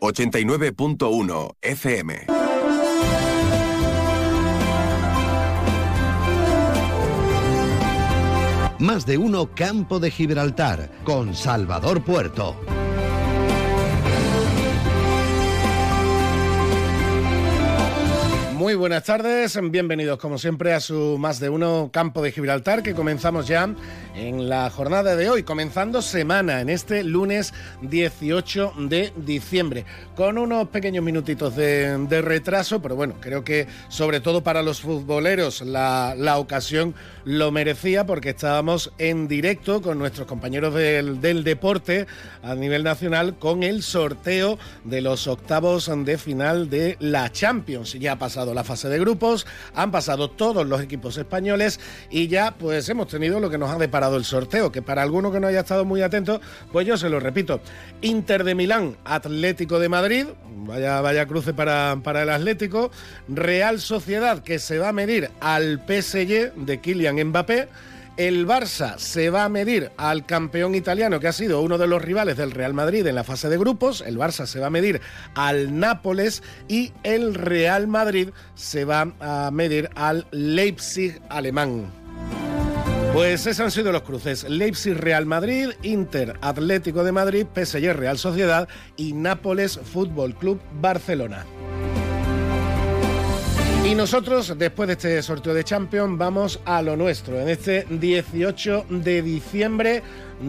89.1 FM. Más de uno Campo de Gibraltar con Salvador Puerto. Muy buenas tardes, bienvenidos como siempre a su más de uno campo de Gibraltar que comenzamos ya en la jornada de hoy, comenzando semana en este lunes 18 de diciembre, con unos pequeños minutitos de, retraso, pero bueno, creo que sobre todo para los futboleros la, ocasión lo merecía porque estábamos en directo con nuestros compañeros del, deporte a nivel nacional con el sorteo de los octavos de final de la Champions. Ya ha pasado la fase de grupos, han pasado todos los equipos españoles y ya pues hemos tenido lo que nos ha deparado el sorteo, que para alguno que no haya estado muy atento, pues yo se lo repito. Inter de Milán, Atlético de Madrid, vaya, vaya cruce para, para el Atlético, Real Sociedad que se va a medir al PSG de Kylian Mbappé, el Barça se va a medir al campeón italiano, que ha sido uno de los rivales del Real Madrid en la fase de grupos. El Barça se va a medir al Nápoles y el Real Madrid se va a medir al Leipzig alemán. Pues esos han sido los cruces. Leipzig Real Madrid, Inter Atlético de Madrid, PSG Real Sociedad y Nápoles Fútbol Club Barcelona. Y nosotros, después de este sorteo de Champions, vamos a lo nuestro. En este 18 de diciembre,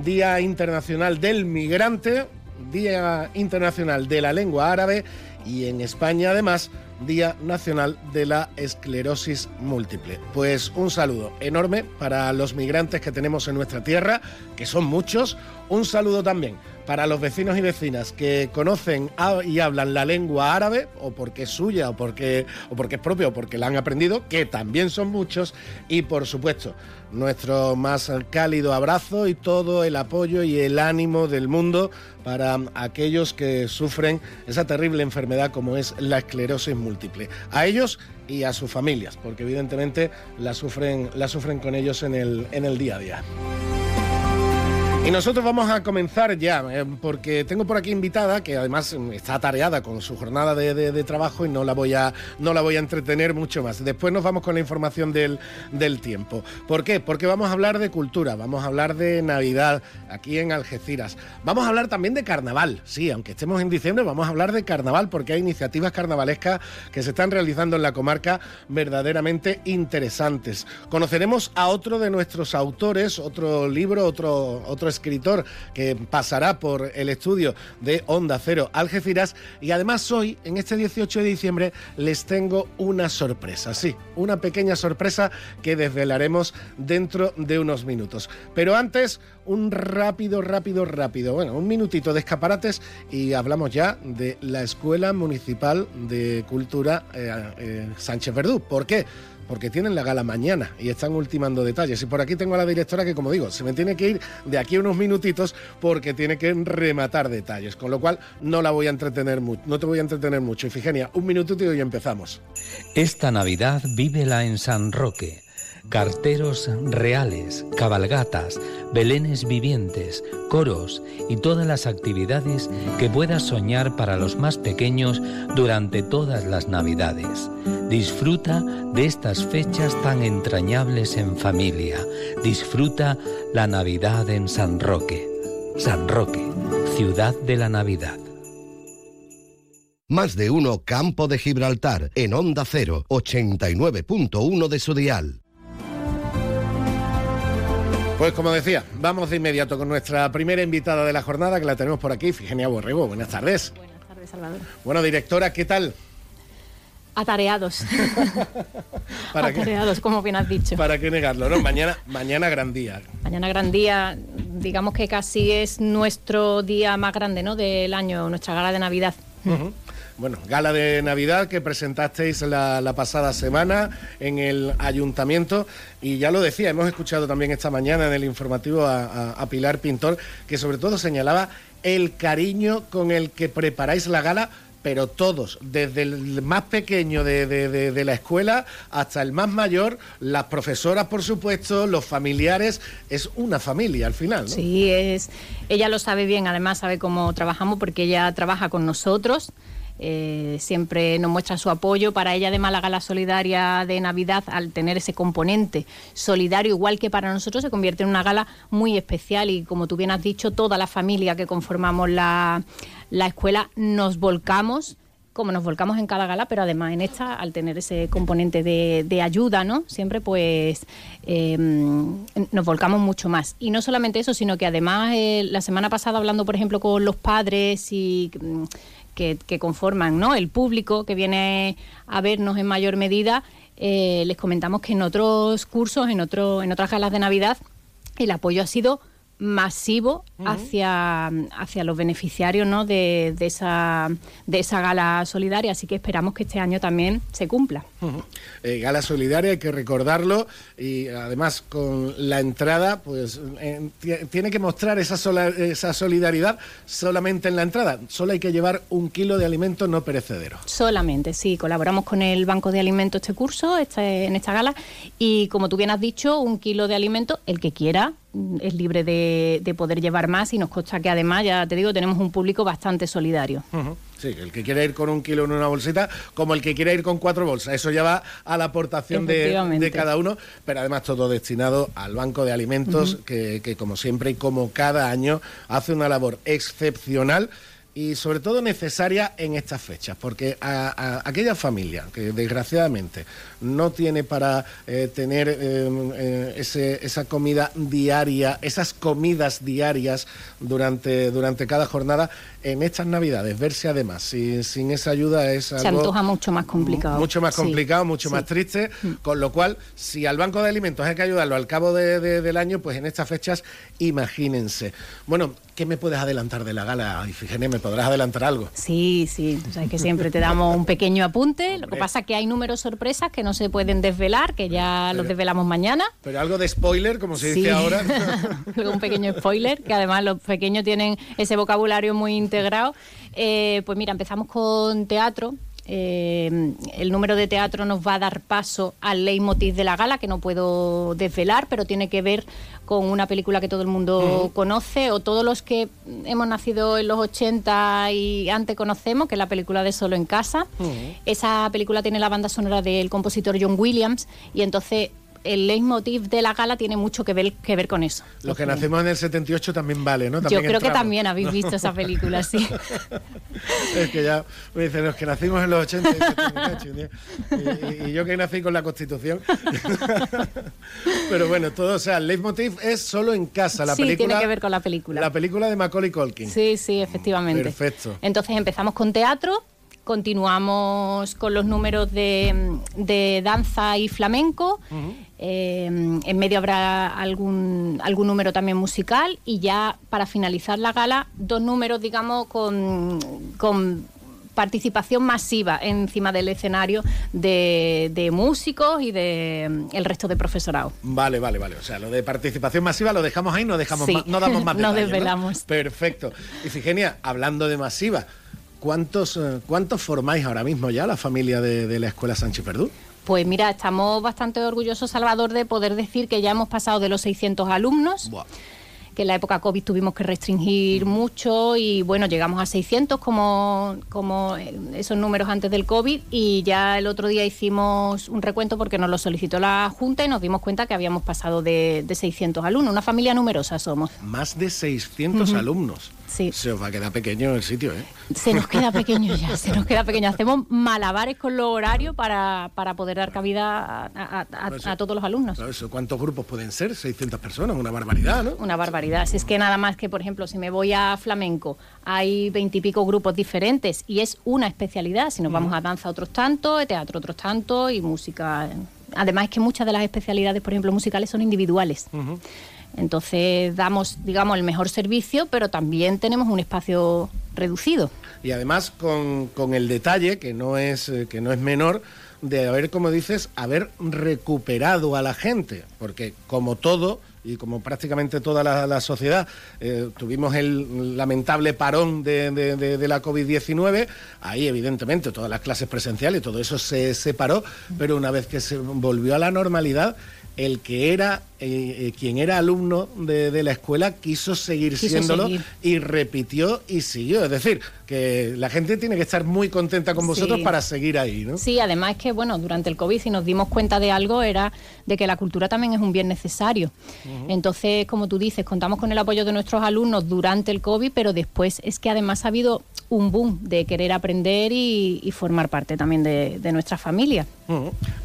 Día Internacional del Migrante, Día Internacional de la Lengua Árabe y en España además Día Nacional de la Esclerosis Múltiple. Pues un saludo enorme para los migrantes que tenemos en nuestra tierra, que son muchos. Un saludo también para los vecinos y vecinas que conocen y hablan la lengua árabe, o porque es suya, o porque, o porque es propia, o porque la han aprendido, que también son muchos. Y por supuesto, nuestro más cálido abrazo y todo el apoyo y el ánimo del mundo para aquellos que sufren esa terrible enfermedad como es la esclerosis múltiple. A ellos y a sus familias, porque evidentemente la sufren, la sufren con ellos en el, en el día a día. Y nosotros vamos a comenzar ya, eh, porque tengo por aquí invitada que además está atareada con su jornada de, trabajo y no la, voy a, no la voy a entretener mucho más. Después nos vamos con la información del, del tiempo. ¿Por qué? Porque vamos a hablar de cultura, vamos a hablar de Navidad aquí en Algeciras. Vamos a hablar también de carnaval, sí, aunque estemos en diciembre, vamos a hablar de carnaval porque hay iniciativas carnavalescas que se están realizando en la comarca verdaderamente interesantes. Conoceremos a otro de nuestros autores, otro libro, otro, otro escritor que pasará por el estudio de Onda Cero Algeciras. Y además hoy, en este 18 de diciembre, les tengo una sorpresa, sí, una pequeña sorpresa que desvelaremos dentro de unos minutos. Pero antes, un rápido, rápido, rápido, bueno, un minutito de escaparates y hablamos ya de la Escuela Municipal de Cultura eh, eh, Sánchez Verdú. ¿Por qué? Porque tienen la gala mañana y están ultimando detalles. Y por aquí tengo a la directora que, como digo, se me tiene que ir de aquí unos minutitos porque tiene que rematar detalles, con lo cual no la voy a entretener mucho, no te voy a entretener mucho. Ifigenia, un minutito y empezamos. Esta Navidad vívela en San Roque carteros reales, cabalgatas, belenes vivientes, coros y todas las actividades que puedas soñar para los más pequeños durante todas las Navidades. Disfruta de estas fechas tan entrañables en familia. Disfruta la Navidad en San Roque. San Roque, ciudad de la Navidad. Más de uno Campo de Gibraltar en Onda 0, 89.1 de su dial. Pues como decía, vamos de inmediato con nuestra primera invitada de la jornada, que la tenemos por aquí, Figenia Borrego. Buenas tardes. Buenas tardes, Salvador. Bueno, directora, ¿qué tal? Atareados. Atareados, como bien has dicho. ¿Para qué negarlo? No, mañana, mañana gran día. Mañana gran día, digamos que casi es nuestro día más grande ¿no? del año, nuestra gala de Navidad bueno, gala de Navidad que presentasteis la, pasada semana en el ayuntamiento y ya lo decía, hemos escuchado también esta mañana en el informativo a, Pilar Pintor que sobre todo señalaba el cariño con el que preparáis la gala pero todos, desde el más pequeño de, la escuela hasta el más mayor, las profesoras, por supuesto, los familiares, es una familia al final. Sí, es, ella lo sabe bien, además sabe cómo trabajamos porque ella trabaja con nosotros. Eh, siempre nos muestra su apoyo. Para ella de Málaga la solidaria de Navidad, al tener ese componente solidario, igual que para nosotros, se convierte en una gala muy especial y como tú bien has dicho, toda la familia que conformamos la, la escuela nos volcamos como nos volcamos en cada gala, pero además en esta, al tener ese componente de, ayuda, ¿no? Siempre pues em, nos volcamos mucho más. Y no solamente eso, sino que además eh, la semana pasada hablando, por ejemplo, con los padres y mm, que, conforman ¿no? el público que viene a vernos en mayor medida, eh, les comentamos que en otros cursos, en, otro, en otras galas de Navidad, el apoyo ha sido masivo hacia, hacia los beneficiarios ¿no? de, de, esa, de esa gala solidaria, así que esperamos que este año también se cumpla. Eh, gala solidaria, hay que recordarlo, y además con la entrada, pues tiene que mostrar esa, esa solidaridad solamente en la entrada, solo hay que llevar un kilo de alimento no perecedero. Solamente, sí, colaboramos con el Banco de Alimentos este curso, este, en esta gala, y como tú bien has dicho, un kilo de alimento, el que quiera, es libre de, poder llevar más y nos consta que además, ya te digo, tenemos un público bastante solidario. Sí, el que quiera ir con un kilo en una bolsita, como el que quiera ir con cuatro bolsas. Eso ya va a la aportación de, cada uno, pero además todo destinado al Banco de Alimentos, que, que como siempre y como cada año hace una labor excepcional y sobre todo necesaria en estas fechas, porque a, aquella familia que desgraciadamente no tiene para eh, tener em, eh, esa comida diaria, esas comidas diarias durante, durante cada jornada, en estas navidades, verse además sin, esa ayuda es algo... Se antoja mucho más complicado. Mucho más complicado, mucho más triste, mm. con lo cual, si al Banco de Alimentos hay que ayudarlo al cabo del año, pues en estas fechas, imagínense. Bueno, ¿qué me puedes adelantar de la gala? Ifigenia, ¿me podrás adelantar algo? Sí, sí, o sea, que siempre te damos un pequeño apunte. Lo que pasa es que hay números sorpresas que no se pueden desvelar, que ya los desvelamos mañana. Pero algo de spoiler, como se dice ahora. un pequeño spoiler, que además los pequeños tienen ese vocabulario muy integrado. Eh, pues mira, empezamos con teatro. Eh, el número de teatro nos va a dar paso al leitmotiv de la gala, que no puedo desvelar, pero tiene que ver con una película que todo el mundo conoce, o todos los que hemos nacido en los 80 y antes conocemos, que es la película de Solo en Casa. Esa película tiene la banda sonora del compositor John Williams, y entonces el leitmotiv de la gala tiene mucho que ver, que ver con eso. Los que nacemos en el 78 también vale, ¿no? yo creo que también habéis visto esa película, sí. es que ya me dicen los que nacimos en los 80 y, yo que nací con la Constitución. Pero bueno, todo, o sea, el leitmotiv es solo en casa, la sí, película. tiene que ver con la película. La película de Macaulay Culkin. Sí, sí, efectivamente. Perfecto. Entonces empezamos con teatro, continuamos con los números de, danza y flamenco. Eh, en medio habrá algún, algún número también musical y ya para finalizar la gala, dos números, digamos, con, con participación masiva encima del escenario de, músicos y de el resto de profesorado. Vale, vale, vale. O sea, lo de participación masiva lo dejamos ahí, no dejamos no damos más detalles. desvelamos. Perfecto. Y Figenia, hablando de masiva, ¿Cuántos, eh, ¿Cuántos formáis ahora mismo ya la familia de, la Escuela Sánchez Perdú? Pues mira, estamos bastante orgullosos, Salvador, de poder decir que ya hemos pasado de los 600 alumnos. que en la época COVID tuvimos que restringir mucho y bueno, llegamos a 600 como, como esos números antes del COVID y ya el otro día hicimos un recuento porque nos lo solicitó la Junta y nos dimos cuenta que habíamos pasado de, 600 alumnos, una familia numerosa somos. Más de 600 alumnos. Se os va a quedar pequeño el sitio, ¿eh? Se nos queda pequeño ya, se nos queda pequeño. Hacemos malabares con los horarios para, poder dar cabida a, todos los alumnos. ¿Cuántos grupos pueden ser? 600 personas, una barbaridad, ¿no? Una barbaridad. Si es que nada más que, por ejemplo, si me voy a flamenco, hay veintipico grupos diferentes y es una especialidad. Si nos vamos a danza, otros tantos, teatro, otros tantos y música. Además es que muchas de las especialidades, por ejemplo, musicales son individuales. Entonces damos, digamos, el mejor servicio, pero también tenemos un espacio reducido. Y además con, el detalle, que no, es, eh, que no es menor, de haber, como dices, haber recuperado a la gente, porque como todo, y como prácticamente toda la, sociedad, eh, tuvimos el lamentable parón de, de la COVID-19, ahí evidentemente todas las clases presenciales, todo eso se separó, pero una vez que se volvió a la normalidad, el que era eh, eh, quien era alumno de, la escuela quiso seguir siéndolo y repitió y siguió. Es decir, que la gente tiene que estar muy contenta con vosotros para seguir ahí, ¿no? Sí, además es que, bueno, durante el COVID, si nos dimos cuenta de algo, era de que la cultura también es un bien necesario. Entonces, como tú dices, contamos con el apoyo de nuestros alumnos durante el COVID, pero después es que además ha habido un boom de querer aprender y, formar parte también de, nuestra familia.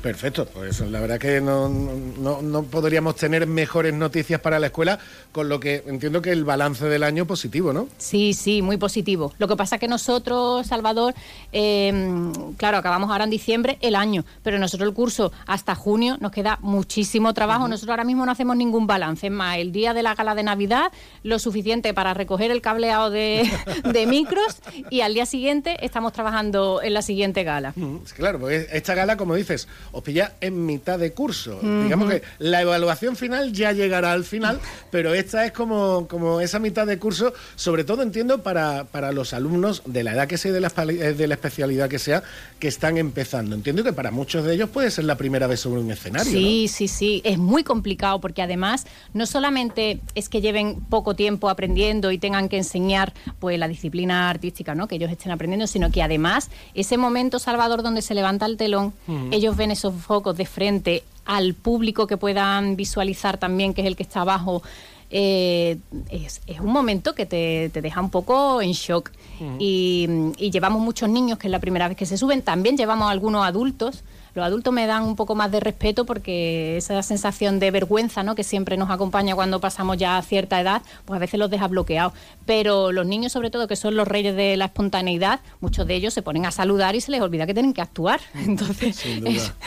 Perfecto, pues la verdad que no, no, podríamos tener mejores noticias para la escuela, con lo que entiendo que el balance del año positivo, ¿no? Sí, sí, muy positivo. Lo que pasa que nosotros, Salvador, em, claro, acabamos ahora en diciembre el año, pero nosotros el curso hasta junio nos queda muchísimo trabajo. Nosotros ahora mismo no hacemos ningún balance. Es más, el día de la gala de Navidad, lo suficiente para recoger el cableado de, de micros y al día siguiente estamos trabajando en la siguiente gala. Mm, claro, porque esta gala, como dices, os pilla en mitad de curso. Digamos que la evaluación final ya llegará al final, pero esta es como, como esa mitad de curso, sobre todo entiendo para, para los alumnos de la edad que sea y de la, eh, de la especialidad que sea, que están empezando. Entiendo que para muchos de ellos puede ser la primera vez sobre un escenario. Sí, sí, sí. Es muy complicado porque además no solamente es que lleven poco tiempo aprendiendo y tengan que enseñar pues la disciplina artística, que ellos estén aprendiendo, sino que además ese momento, Salvador, donde se levanta el telón, ellos ven esos focos de frente al público que puedan visualizar también, que es el que está abajo. Eh, es, un momento que te, deja un poco en shock. y, y, llevamos muchos niños, que es la primera vez que se suben, también llevamos algunos adultos los adultos me dan un poco más de respeto porque esa sensación de vergüenza ¿no? que siempre nos acompaña cuando pasamos ya a cierta edad, pues a veces los deja bloqueados. Pero los niños, sobre todo, que son los reyes de la espontaneidad, muchos de ellos se ponen a saludar y se les olvida que tienen que actuar. Entonces,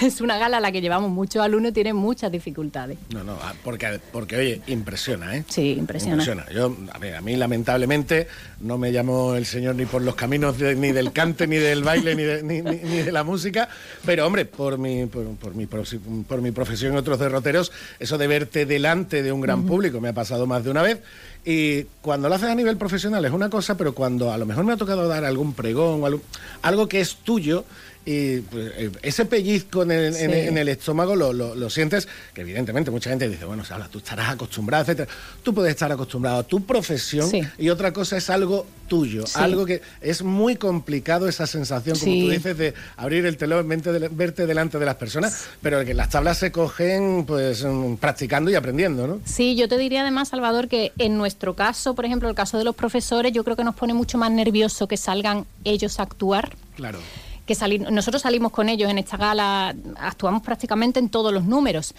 es, una gala a la que llevamos muchos alumnos y tienen muchas dificultades. No, no, ah, porque, porque oye, impresiona, ¿eh? Sí, impresiona. Yo, a, mí, lamentablemente, no me llamo el señor ni por los caminos ni del cante, ni del baile, ni de, ni de la música, pero hombre, por mi, por, mi, por mi profesión y otros derroteros, eso de verte delante de un gran público me ha pasado más de una vez. Y cuando lo haces a nivel profesional es una cosa, pero cuando a lo mejor me ha tocado dar algún pregón, algo, algo que es tuyo, y pues, eh, ese pellizco en el, estómago lo, sientes, que evidentemente mucha gente dice, bueno, tú estarás acostumbrado, etcétera. Tú puedes estar acostumbrado a tu profesión y otra cosa es algo tuyo, algo que es muy complicado esa sensación, como tú dices, de abrir el telón, verte delante de las personas, pero que las tablas se cogen pues mm, practicando y aprendiendo, ¿no? Sí, yo te diría además, Salvador, que en nuestro caso, por ejemplo, el caso de los profesores, yo creo que nos pone mucho más nervioso que salgan ellos a actuar. Claro que salir, nosotros salimos con ellos en esta gala, actuamos prácticamente en todos los números.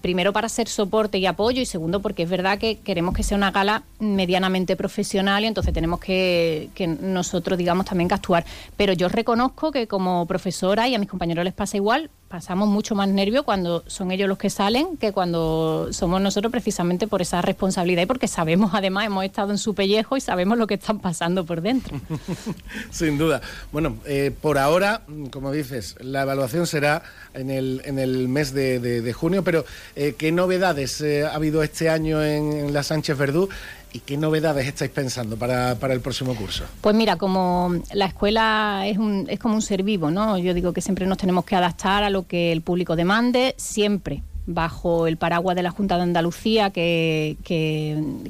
Primero para ser soporte y apoyo y segundo porque es verdad que queremos que sea una gala medianamente profesional y entonces tenemos que, que nosotros, digamos, también que actuar. Pero yo reconozco que como profesora y a mis compañeros les pasa igual, pasamos mucho más nervio cuando son ellos los que salen que cuando somos nosotros precisamente por esa responsabilidad y porque sabemos además, hemos estado en su pellejo y sabemos lo que están pasando por dentro. Sin duda. Bueno, eh, por ahora, como dices, la evaluación será en el, en el mes de, junio, pero eh, ¿qué novedades eh, ha habido este año en la Sánchez Verdú? ¿Y qué novedades estáis pensando para, el próximo curso? Pues mira, como la escuela es, un, es como un ser vivo, ¿no? Yo digo que siempre nos tenemos que adaptar a lo que el público demande, siempre bajo el paraguas de la Junta de Andalucía, que,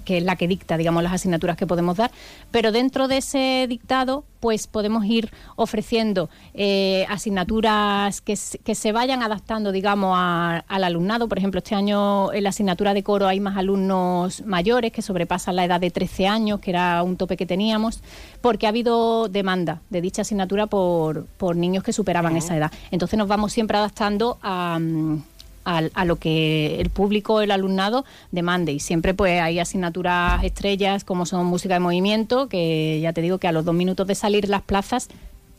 es la que dicta, digamos, las asignaturas que podemos dar. Pero dentro de ese dictado, pues podemos ir ofreciendo eh, asignaturas que, se vayan adaptando, digamos, al alumnado. Por ejemplo, este año en la asignatura de coro hay más alumnos mayores que sobrepasan la edad de 13 años, que era un tope que teníamos, porque ha habido demanda de dicha asignatura por, por niños que superaban esa edad. Entonces nos vamos siempre adaptando a a, lo que el público, el alumnado demande. Y siempre pues hay asignaturas estrellas como son música de movimiento, que ya te digo que a los dos minutos de salir las plazas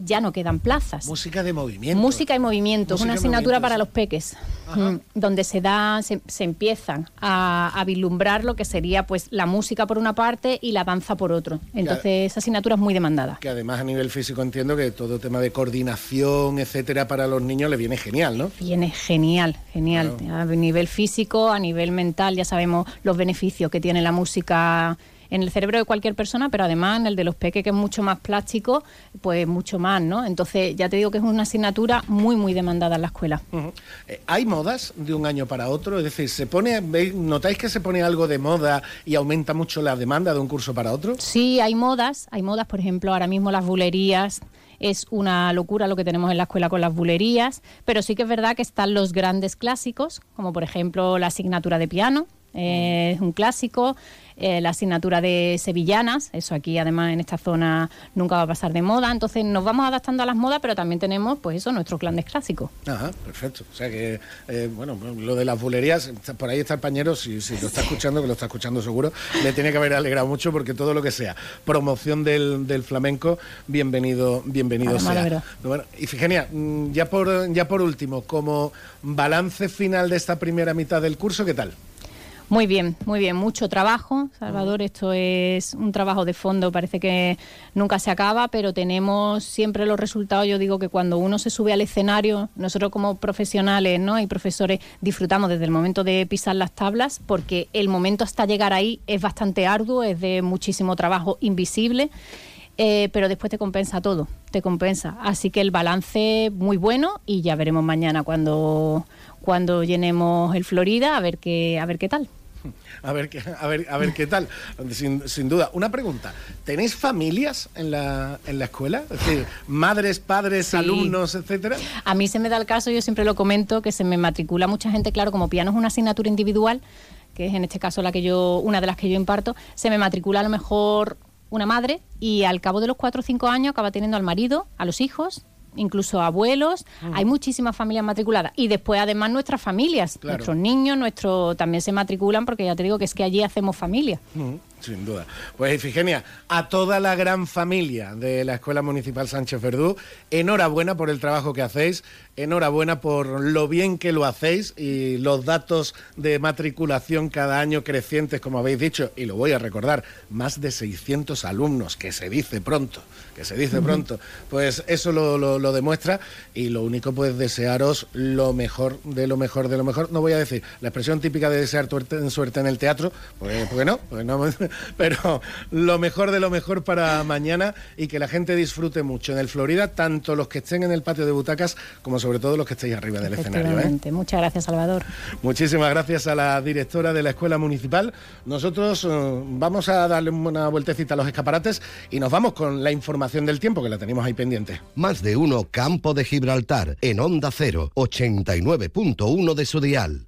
ya no quedan plazas. Música de movimiento. Música y movimiento, es una asignatura para los peques, mm, donde se da, se, empiezan a, a, vislumbrar lo que sería pues la música por una parte y la danza por otro. Entonces, esa asignatura es muy demandada. Que además a nivel físico entiendo que todo tema de coordinación, etcétera, para los niños le viene genial, ¿no? Viene genial, genial. A nivel físico, a nivel mental, ya sabemos los beneficios que tiene la música en el cerebro de cualquier persona, pero además en el de los peques, que es mucho más plástico, pues mucho más, ¿no? Entonces, ya te digo que es una asignatura muy, muy demandada en la escuela. Eh, ¿Hay modas de un año para otro? Es decir, ¿se pone, ¿notáis que se pone algo de moda y aumenta mucho la demanda de un curso para otro? Sí, hay modas. Hay modas, por ejemplo, ahora mismo las bulerías es una locura lo que tenemos en la escuela con las bulerías, pero sí que es verdad que están los grandes clásicos, como por ejemplo la asignatura de piano, eh, es un clásico, eh, la asignatura de sevillanas, eso aquí además en esta zona nunca va a pasar de moda, entonces nos vamos adaptando a las modas, pero también tenemos pues eso, nuestros grandes clásicos. Ajá, perfecto. O sea que, eh, bueno, lo de las bulerías, por ahí está el pañero, si, si, lo está escuchando, que lo está escuchando seguro, le tiene que haber alegrado mucho porque todo lo que sea promoción del, del flamenco, bienvenido, bienvenido sea. Bueno, y Figenia, mm, ya por, ya por último, como balance final de esta primera mitad del curso, ¿qué tal? Muy bien, muy bien, mucho trabajo, Salvador. Esto es un trabajo de fondo, parece que nunca se acaba, pero tenemos siempre los resultados. Yo digo que cuando uno se sube al escenario, nosotros como profesionales ¿no? y profesores disfrutamos desde el momento de pisar las tablas, porque el momento hasta llegar ahí es bastante arduo, es de muchísimo trabajo invisible. Eh, pero después te compensa todo, te compensa. Así que el balance muy bueno y ya veremos mañana cuando, cuando llenemos el Florida a ver qué, a ver qué tal. A ver, a ver, a ver qué tal, sin, duda. Una pregunta, ¿tenéis familias en la, en la escuela? Es decir, madres, padres, alumnos, etcétera. A mí se me da el caso, yo siempre lo comento, que se me matricula mucha gente, claro, como piano es una asignatura individual, que es en este caso la que yo, una de las que yo imparto, se me matricula a lo mejor una madre y al cabo de los cuatro o cinco años acaba teniendo al marido, a los hijos incluso abuelos, hay muchísimas familias matriculadas y después además nuestras familias, nuestros niños, nuestro también se matriculan porque ya te digo que es que allí hacemos familia. Sin duda. Pues Ifigenia, a toda la gran familia de la Escuela Municipal Sánchez Verdú, enhorabuena por el trabajo que hacéis, enhorabuena por lo bien que lo hacéis y los datos de matriculación cada año crecientes, como habéis dicho, y lo voy a recordar, más de 600 alumnos, que se dice pronto, que se dice pronto. Pues eso lo, demuestra y lo único pues desearos lo mejor de lo mejor de lo mejor. No voy a decir la expresión típica de desear suerte en el teatro, pues, porque no, pues no pero lo mejor de lo mejor para mañana y que la gente disfrute mucho en el Florida, tanto los que estén en el patio de butacas como sobre todo los que estéis arriba del escenario. ¿eh? Muchas gracias, Salvador. Muchísimas gracias a la directora de la Escuela Municipal. Nosotros eh, vamos a darle una vueltecita a los escaparates y nos vamos con la información del tiempo que la tenemos ahí pendiente. Más de uno Campo de Gibraltar en Onda 0, 89.1 de su dial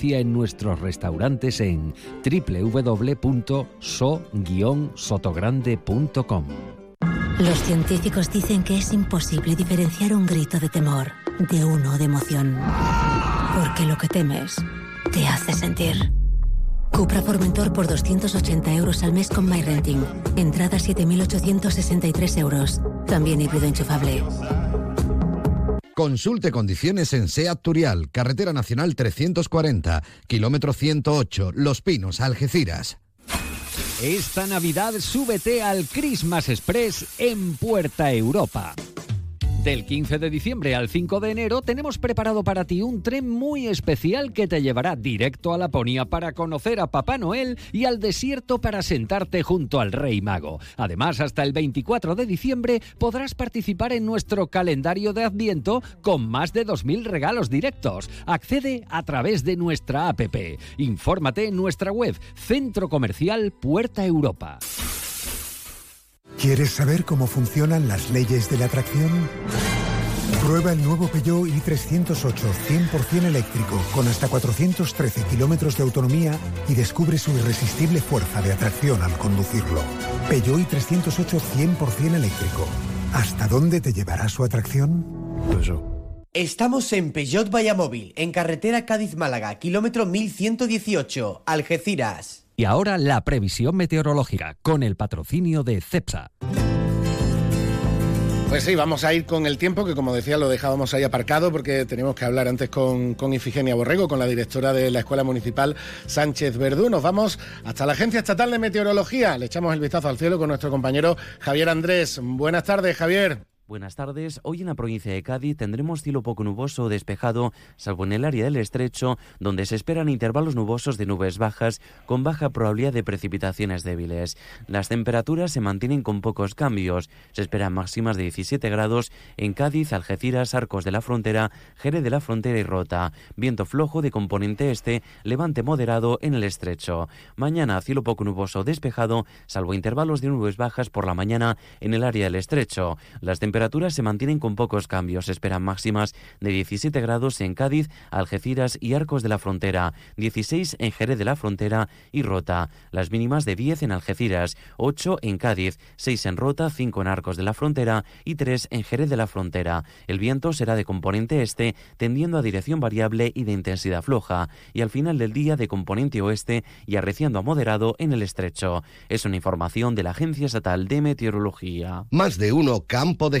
en nuestros restaurantes en www.so-sotogrande.com. Los científicos dicen que es imposible diferenciar un grito de temor de uno de emoción. Porque lo que temes te hace sentir. Cupra Formentor por 280 euros al mes con MyRenting. Entrada 7.863 euros. También híbrido enchufable. Consulte condiciones en SEAT Turial, Carretera Nacional 340, kilómetro 108, Los Pinos, Algeciras. Esta Navidad súbete al Christmas Express en Puerta Europa. Del 15 de diciembre al 5 de enero tenemos preparado para ti un tren muy especial que te llevará directo a Laponia para conocer a Papá Noel y al desierto para sentarte junto al Rey Mago. Además, hasta el 24 de diciembre podrás participar en nuestro calendario de Adviento con más de 2.000 regalos directos. Accede a través de nuestra app. Infórmate en nuestra web Centro Comercial Puerta Europa. ¿Quieres saber cómo funcionan las leyes de la atracción? Prueba el nuevo Peugeot i308 100% eléctrico con hasta 413 kilómetros de autonomía y descubre su irresistible fuerza de atracción al conducirlo. Peugeot i308 100% eléctrico. ¿Hasta dónde te llevará su atracción? Estamos en Peugeot Vallamóvil, en carretera Cádiz-Málaga, kilómetro 1118, Algeciras. Y ahora la previsión meteorológica con el patrocinio de CEPSA. Pues sí, vamos a ir con el tiempo, que como decía lo dejábamos ahí aparcado porque teníamos que hablar antes con, con Ifigenia Borrego, con la directora de la Escuela Municipal Sánchez Verdú. Nos vamos hasta la Agencia Estatal de Meteorología. Le echamos el vistazo al cielo con nuestro compañero Javier Andrés. Buenas tardes, Javier. Buenas tardes. Hoy en la provincia de Cádiz tendremos cielo poco nuboso o despejado, salvo en el área del estrecho, donde se esperan intervalos nubosos de nubes bajas con baja probabilidad de precipitaciones débiles. Las temperaturas se mantienen con pocos cambios. Se esperan máximas de 17 grados en Cádiz, Algeciras, Arcos de la Frontera, Jerez de la Frontera y Rota. Viento flojo de componente este, levante moderado en el estrecho. Mañana cielo poco nuboso o despejado, salvo intervalos de nubes bajas por la mañana en el área del estrecho. Las temperaturas temperaturas se mantienen con pocos cambios. Esperan máximas de 17 grados en Cádiz, Algeciras y Arcos de la Frontera, 16 en Jerez de la Frontera y Rota. Las mínimas de 10 en Algeciras, 8 en Cádiz, 6 en Rota, 5 en Arcos de la Frontera y 3 en Jerez de la Frontera. El viento será de componente este, tendiendo a dirección variable y de intensidad floja, y al final del día de componente oeste y arreciando a moderado en el estrecho. Es una información de la Agencia Estatal de Meteorología. Más de uno Campo de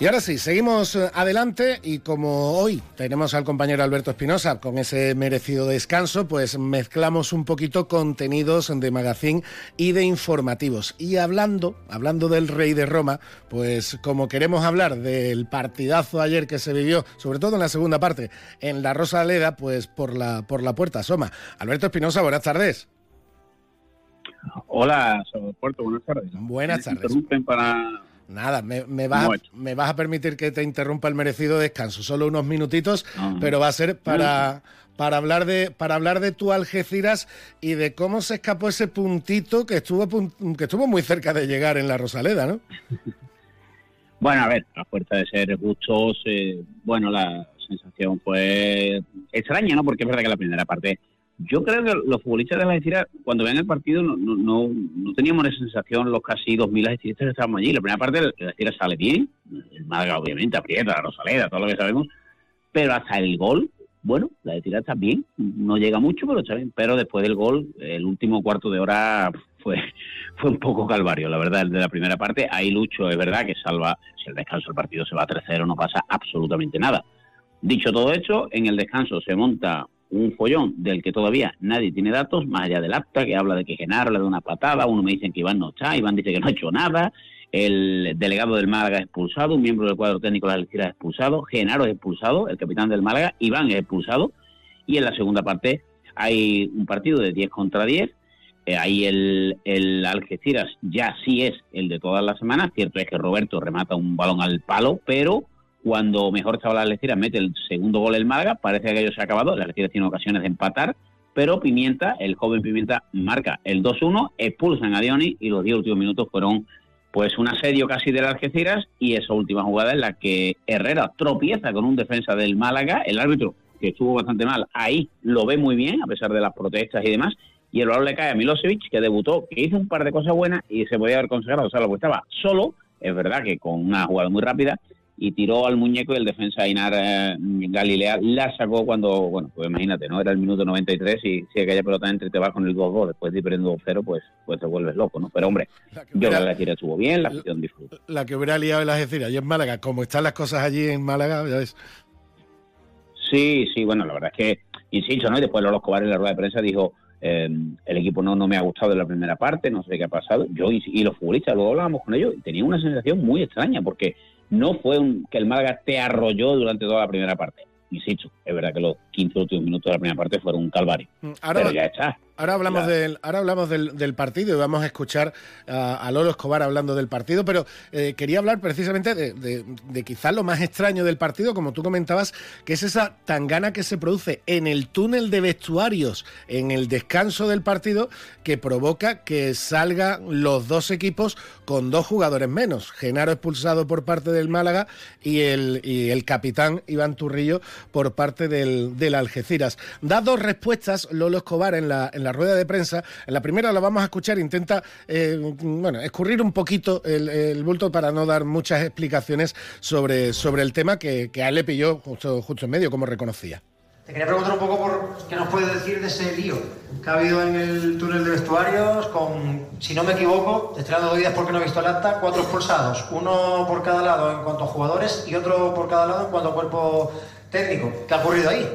Y ahora sí, seguimos eh, adelante y como hoy tenemos al compañero Alberto Espinosa con ese merecido descanso, pues mezclamos un poquito contenidos de magazine y de informativos. Y hablando, hablando del Rey de Roma, pues como queremos hablar del partidazo ayer que se vivió, sobre todo en la segunda parte, en la Rosaleda, pues por la, por la puerta asoma. Alberto Espinosa, buenas tardes. Hola, Puerto, buenas tardes. Buenas tardes. Interrumpen para Nada, me, me, vas, me, vas, a permitir que te interrumpa el merecido descanso, solo unos minutitos, pero va a ser para, para, hablar de, para hablar de tu Algeciras y de cómo se escapó ese puntito que estuvo, que estuvo muy cerca de llegar en la Rosaleda, ¿no? Bueno, a ver, a fuerza de ser justos, eh, bueno, la sensación fue extraña, ¿no? Porque es verdad que la primera parte yo creo que los futbolistas de la Algeciras, cuando ven el partido, no, no, no, teníamos esa sensación los casi 2.000 algeciristas que estábamos allí. La primera parte, la Algeciras sale bien, el Málaga obviamente aprieta, la Rosaleda, todo lo que sabemos, pero hasta el gol, bueno, la Algeciras está bien, no llega mucho, pero está bien. Pero después del gol, el último cuarto de hora fue, fue un poco calvario, la verdad, el de la primera parte. Ahí Lucho, es verdad que salva, si el descanso del partido se va a 3-0, no pasa absolutamente nada. Dicho todo esto, en el descanso se monta un follón del que todavía nadie tiene datos, más allá del acta, que habla de que Genaro le da una patada, uno me dicen que Iván no está, Iván dice que no ha hecho nada, el delegado del Málaga expulsado, un miembro del cuadro técnico de las Algeciras expulsado, Genaro es expulsado, el capitán del Málaga, Iván es expulsado, y en la segunda parte hay un partido de 10 contra 10, eh, ahí el, el Algeciras ya sí es el de todas las semanas, cierto es que Roberto remata un balón al palo, pero cuando mejor estaba la Algeciras mete el segundo gol el Málaga, parece que aquello se ha acabado, la Algeciras tiene ocasiones de empatar, pero Pimienta, el joven Pimienta, marca el 2-1, expulsan a Dioni y los 10 últimos minutos fueron pues un asedio casi de las Algeciras y esa última jugada en la que Herrera tropieza con un defensa del Málaga, el árbitro que estuvo bastante mal, ahí lo ve muy bien a pesar de las protestas y demás, y el balón le cae a Milosevic que debutó, que hizo un par de cosas buenas y se podía haber consagrado, o sea, lo que estaba solo, es verdad que con una jugada muy rápida, y tiró al muñeco y el defensa Ainar eh, Galilea la sacó cuando, bueno, pues imagínate, ¿no? Era el minuto 93 y si aquella pelota entre te vas con el 2-2 después de ir perdiendo 2-0, pues, pues te vuelves loco, ¿no? Pero hombre, yo la tira estuvo bien, la afición disfrutó. La que hubiera liado las Algeciras y en Málaga, como están las cosas allí en Málaga, ya ves. Sí, sí, bueno, la verdad es que, insisto, ¿no? Y después Lolo Escobar en la rueda de prensa dijo, eh, el equipo no, no me ha gustado en la primera parte, no sé qué ha pasado. Yo y, y los futbolistas, luego hablábamos con ellos y tenía una sensación muy extraña porque no fue un, que el Málaga te arrolló durante toda la primera parte. Insisto, es verdad que los 15 últimos minutos de la primera parte fueron un calvario. Ahora, pero ya está. Ahora hablamos, del, ahora hablamos del, del, partido y vamos a escuchar a, a, Lolo Escobar hablando del partido, pero eh, quería hablar precisamente de, de, de, quizás lo más extraño del partido, como tú comentabas, que es esa tangana que se produce en el túnel de vestuarios, en el descanso del partido, que provoca que salgan los dos equipos con dos jugadores menos. Genaro expulsado por parte del Málaga y el, y el capitán Iván Turrillo por parte del, del Algeciras. Da dos respuestas Lolo Escobar en la, en la rueda de prensa. En la primera la vamos a escuchar, intenta eh, bueno, escurrir un poquito el, el, bulto para no dar muchas explicaciones sobre, sobre el tema que, que a él le pilló justo, justo en medio, como reconocía. Te quería preguntar un poco por qué nos puedes decir de ese lío que ha habido en el túnel de vestuarios con, si no me equivoco, estrenando dos días porque no he visto el acta, cuatro expulsados, uno por cada lado en cuanto a jugadores y otro por cada lado en cuanto a cuerpo técnico. ¿Qué ha ocurrido ahí?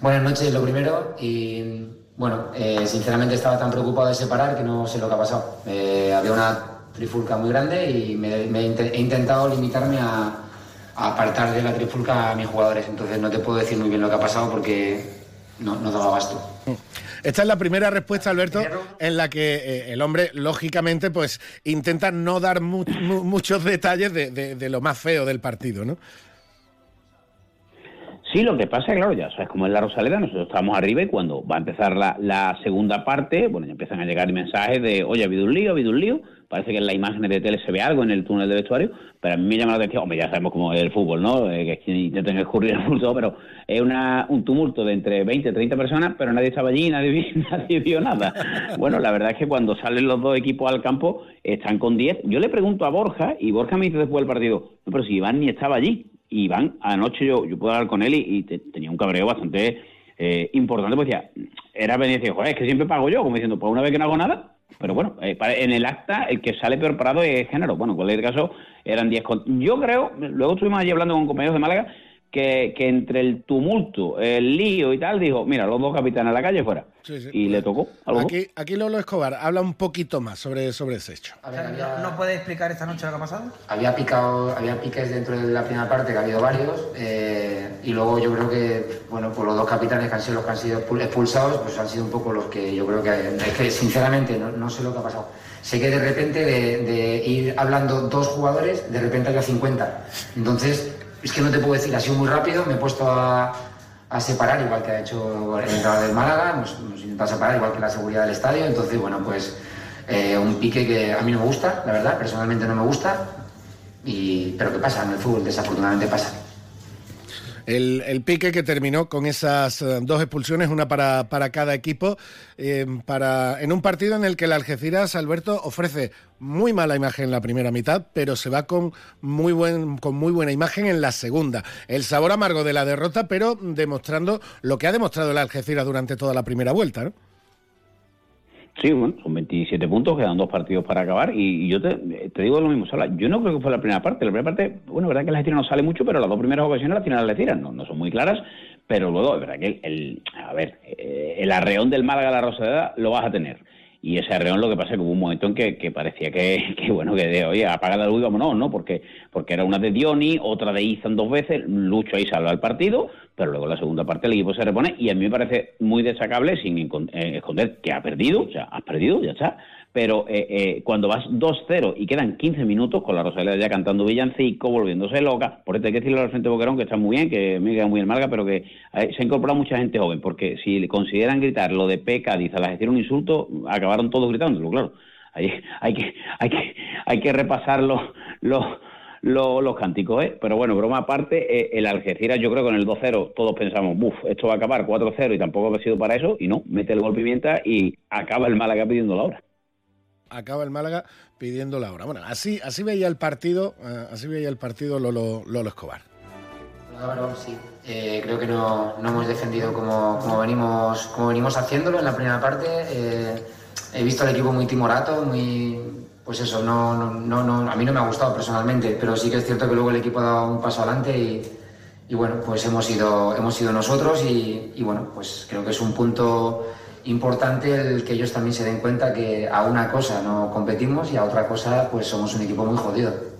Buenas noches, lo primero, y bueno, eh, sinceramente estaba tan preocupado de separar que no sé lo que ha pasado. Eh, había una trifulca muy grande y me, me he intentado limitarme a, a, apartar de la trifulca a mis jugadores. Entonces no te puedo decir muy bien lo que ha pasado porque no, no daba abasto. Esta es la primera respuesta, Alberto, en la que eh, el hombre, lógicamente, pues intenta no dar mu mu muchos detalles de, de, de lo más feo del partido, ¿no? Sí, lo que pasa es claro, ya sabes cómo es la Rosaleda, nosotros estamos arriba y cuando va a empezar la, segunda parte, bueno, ya empiezan a llegar mensajes de, oye, ha habido un lío, ha habido un lío, parece que en las imágenes de tele se ve algo en el túnel de vestuario, pero a mí me llama la atención, hombre, ya sabemos cómo es el fútbol, ¿no? Eh, que intentan escurrir el tumulto, pero es una, un tumulto de entre 20 y 30 personas, pero nadie estaba allí, nadie, nadie vio nada. Bueno, la verdad es que cuando salen los dos equipos al campo, están con 10. Yo le pregunto a Borja, y Borja me dice después del partido, no, pero si Iván ni estaba allí, Iván, anoche yo, yo pude hablar con él y, y te, tenía un cabreo bastante eh, importante, porque decía, era venir y joder, es que siempre pago yo, como diciendo, pues una vez que no hago nada, pero bueno, eh, en el acta el que sale peor parado es género. Bueno, en cualquier caso eran 10 Yo creo, luego estuvimos allí hablando con compañeros de Málaga, que, que, entre el tumulto, el lío y tal, dijo, mira, los dos capitanes a la calle fuera. Sí, sí. Y le tocó. Aquí, aquí Lolo Escobar habla un poquito más sobre, sobre ese hecho. Ver, había... ¿No puede explicar esta noche lo que ha pasado? Había picado, había piques dentro de la primera parte, que ha habido varios, eh, y luego yo creo que, bueno, pues los dos capitanes que han sido los que han sido expulsados, pues han sido un poco los que yo creo que, es que sinceramente no, no sé lo que ha pasado. Sé que de repente de, de ir hablando dos jugadores, de repente había 50. Entonces, es que no te puedo decir, ha sido muy rápido, me he puesto a, separar, igual que ha hecho el entrenador del Málaga, nos, nos intenta separar, igual que la seguridad del estadio, entonces, bueno, pues eh, un pique que a mí no me gusta, la verdad, personalmente no me gusta, y, pero ¿qué pasa? En el fútbol desafortunadamente pasa. El, pique que terminó con esas uh, dos expulsiones, una para, para cada equipo, eh, para, en un partido en el que el Algeciras, Alberto, ofrece muy mala imagen en la primera mitad, pero se va con muy, buen, con muy buena imagen en la segunda. El sabor amargo de la derrota, pero demostrando lo que ha demostrado el Algeciras durante toda la primera vuelta, ¿no? Sí, bueno, son 27 puntos, quedan dos partidos para acabar y, yo te, digo lo mismo. Yo no creo que fue la primera parte. La primera parte, bueno, verdad que la Algeciras no sale mucho, pero las dos primeras ocasiones las tiene la Algeciras, no, no son muy claras, pero luego, es verdad que el, el a ver, eh, el arreón del Málaga la Rosaleda lo vas a tener. Y ese arreón lo que pasa es que hubo un momento en que, parecía que, bueno, que de, oye, apaga la luz y vámonos, ¿no? Porque, porque era una de Dioni, otra de Izan dos veces, Lucho ahí salva el partido, pero luego la segunda parte el equipo se repone y a mí me parece muy destacable, sin eh, esconder que ha perdido, o sea, has perdido, ya está, pero eh, eh, cuando vas 2-0 y quedan 15 minutos con la Rosaleda ya cantando villancico, volviéndose loca, por eso hay que decirle al frente Boquerón que está muy bien, que me queda muy en marca, pero que eh, se ha incorporado mucha gente joven, porque si le consideran gritar lo de P. Cádiz a la un insulto, acabaron todos gritándolo, claro. Hay, hay, que, hay, que, hay que repasar los, los, los, cánticos, ¿eh? Pero bueno, broma aparte, el Algeciras yo creo que en el 2-0 todos pensamos, buf, esto va a acabar 4-0 y tampoco ha sido para eso, y no, mete el gol pimienta y acaba el Málaga pidiendo la hora acaba el Málaga pidiendo la hora. Bueno, así, así veía el partido, eh, así veía el partido Lolo, Lolo Escobar. sí. Eh, creo que no, no, hemos defendido como, como, venimos, como venimos haciéndolo en la primera parte. Eh, he visto al equipo muy timorato, muy. Pues eso, no, no, no, a mí no me ha gustado personalmente, pero sí que es cierto que luego el equipo ha dado un paso adelante y, bueno, pues hemos sido, hemos sido nosotros y bueno, pues creo que es un punto importante el que ellos también se den cuenta que a una cosa no competimos y a otra cosa pues somos un equipo muy jodido.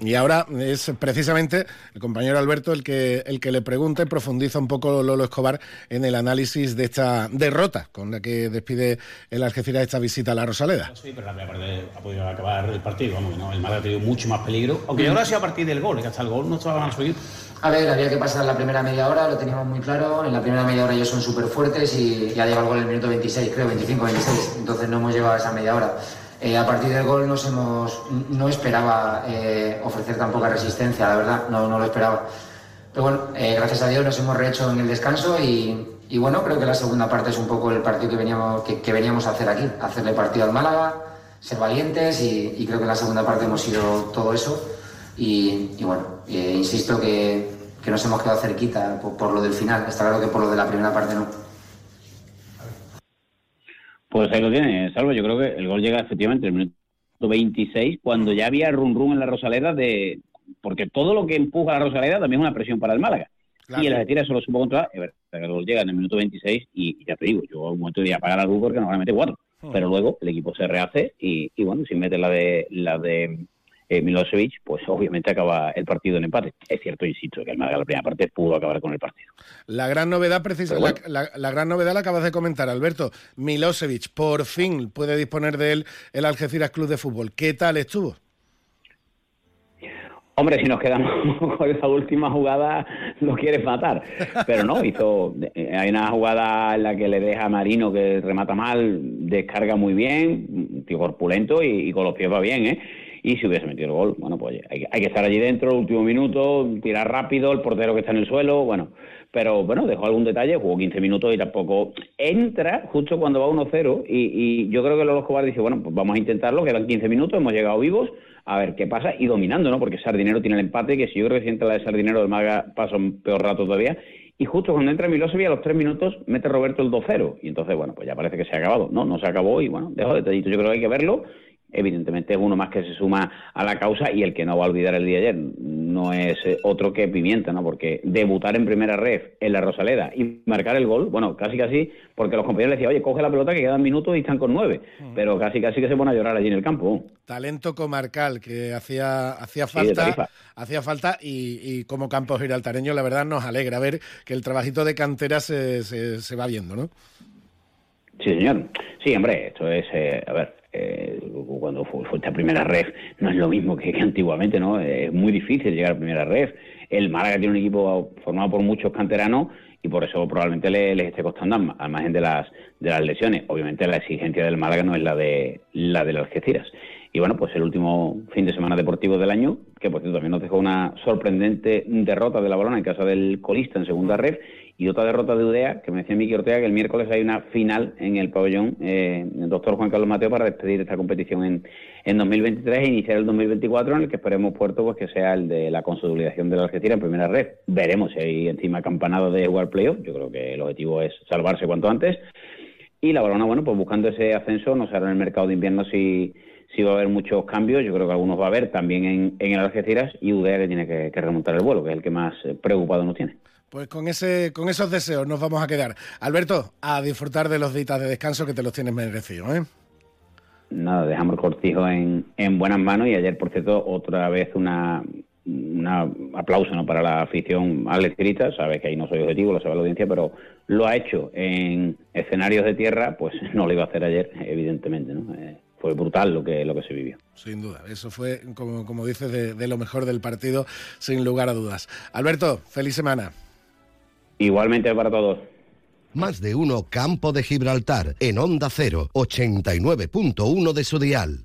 Y ahora es precisamente el compañero Alberto el que, el que le pregunta y profundiza un poco Lolo Escobar en el análisis de esta derrota con la que despide el Algeciras esta visita a la Rosaleda. Sí, pero la primera parte ha podido acabar el partido, vamos, ¿no? el Málaga ha tenido mucho más peligro, aunque ahora ha sido a partir del gol, que hasta el gol no estaba a subir. A ver, había que pasar la primera media hora, lo teníamos muy claro. En la primera media hora ellos son súper fuertes y ya llega el gol en el minuto 26, creo, 25-26. Entonces no hemos llegado a esa media hora. Eh, a partir del gol nos hemos, no esperaba eh, ofrecer tan poca resistencia, la verdad, no, lo esperaba. Pero bueno, eh, gracias a Dios nos hemos rehecho en el descanso y, bueno, creo que la segunda parte es un poco el partido que veníamos, que, veníamos a hacer aquí, hacerle partido al Málaga, ser valientes y, creo que en la segunda parte hemos sido todo eso. Y, bueno, insisto que, nos hemos quedado cerquita por lo del final, está claro que por lo de la primera parte no. Pues ahí lo tiene, Salvo. Yo creo que el gol llega efectivamente en el minuto 26, cuando ya había rum rum en la Rosaleda de. Porque todo lo que empuja a la Rosaleda también es una presión para el Málaga. Y el Algeciras solo supo controlar. El gol llega en el minuto 26 y, ya te digo, yo a un momento de apagar la luz porque normalmente cuatro. Hmm. Pero luego el equipo se rehace y, y bueno, sin meter la de la de eh, Milosevic, pues obviamente acaba el partido en empate. Es cierto, insisto, que el Málaga la primera parte pudo acabar con el partido. La gran novedad, precisamente, la, gran novedad la acabas de comentar, Alberto. Milosevic, por fin puede disponer de él el Algeciras Club de Fútbol. ¿Qué tal estuvo? Hombre, si nos quedamos con esa última jugada, lo quieres matar. Pero no, hizo. Eh, hay una jugada en la que le deja a Marino que remata mal, descarga muy bien, tío corpulento y, y con los pies va bien, ¿eh? Y si hubiese metido el gol, bueno, pues hay, que estar allí dentro, último minuto, tirar rápido, el portero que está en el suelo, bueno, pero bueno, dejó algún detalle, jugó 15 minutos y tampoco entra justo cuando va 1-0 y, yo creo que Lolo Escobar dice, bueno, pues vamos a intentarlo, quedan 15 minutos, hemos llegado vivos, a ver qué pasa y dominando, ¿no? Porque Sardinero tiene el empate, que si yo creo la de Sardinero, el Maga pasa un peor rato todavía. Y justo cuando entra Milosevic a los tres minutos mete Roberto el 2-0. Y entonces, bueno, pues ya parece que se ha acabado. No, no se acabó y bueno, dejo detallito. Yo creo que hay que verlo evidentemente es uno más que se suma a la causa y el que no va a olvidar el día de ayer no es eh, otro que Pimienta, ¿no? Porque debutar en primera red en la Rosaleda y marcar el gol, bueno, casi casi, porque los compañeros le decían, oye, coge la pelota que quedan minutos y están con nueve, pero casi casi que se pone a llorar allí en el campo. Talento comarcal que hacía, hacía falta, hacía falta y, como campo giraltareño la verdad nos alegra ver que el trabajito de cantera se, se, va viendo, ¿no? Sí, señor. Sí, hombre, esto es, eh, a ver, eh, cuando fue, esta primera ref, no es lo mismo que, antiguamente, ¿no? Es muy difícil llegar a primera ref. El Málaga tiene un equipo formado por muchos canteranos y por eso probablemente les, esté costando al margen de las de las lesiones. Obviamente la exigencia del Málaga no es la de la de las Algeciras. Y bueno, pues el último fin de semana deportivo del año, que por cierto también nos dejó una sorprendente derrota de la Balona en casa del colista en segunda ref y otra derrota de Udea, que me decía Miki Ortega que el miércoles hay una final en el pabellón eh, doctor Juan Carlos Mateo para despedir esta competición en, en 2023 e iniciar el 2024 en el que esperemos puerto pues que sea el de la consolidación de la Algeciras en primera red. Veremos si hay encima campanado de jugar playoff, yo creo que el objetivo es salvarse cuanto antes. Y la Balona, bueno, pues buscando ese ascenso, no sé en el mercado de invierno si, si va a haber muchos cambios, yo creo que algunos va a haber también en, en el Algeciras y Udea que tiene que, que remontar el vuelo, que es el que más eh, preocupado nos tiene. Pues con, ese, con esos deseos nos vamos a quedar. Alberto, a disfrutar de los días de descanso que te los tienes merecido. ¿eh? nada, dejamos el cortijo en, en buenas manos y ayer, por cierto, otra vez una, un aplauso ¿no? para la afición atleticista, sabes que ahí no soy objetivo, lo sabe la audiencia, pero lo ha hecho en escenarios de tierra, pues no lo iba a hacer ayer, evidentemente, ¿no? Eh, fue brutal lo que, lo que se vivió. Sin duda, eso fue, como, como dices, de, de lo mejor del partido, sin lugar a dudas. Alberto, feliz semana. Igualmente para todos. Más de uno Campo de Gibraltar en Onda 0, 89.1 de su dial.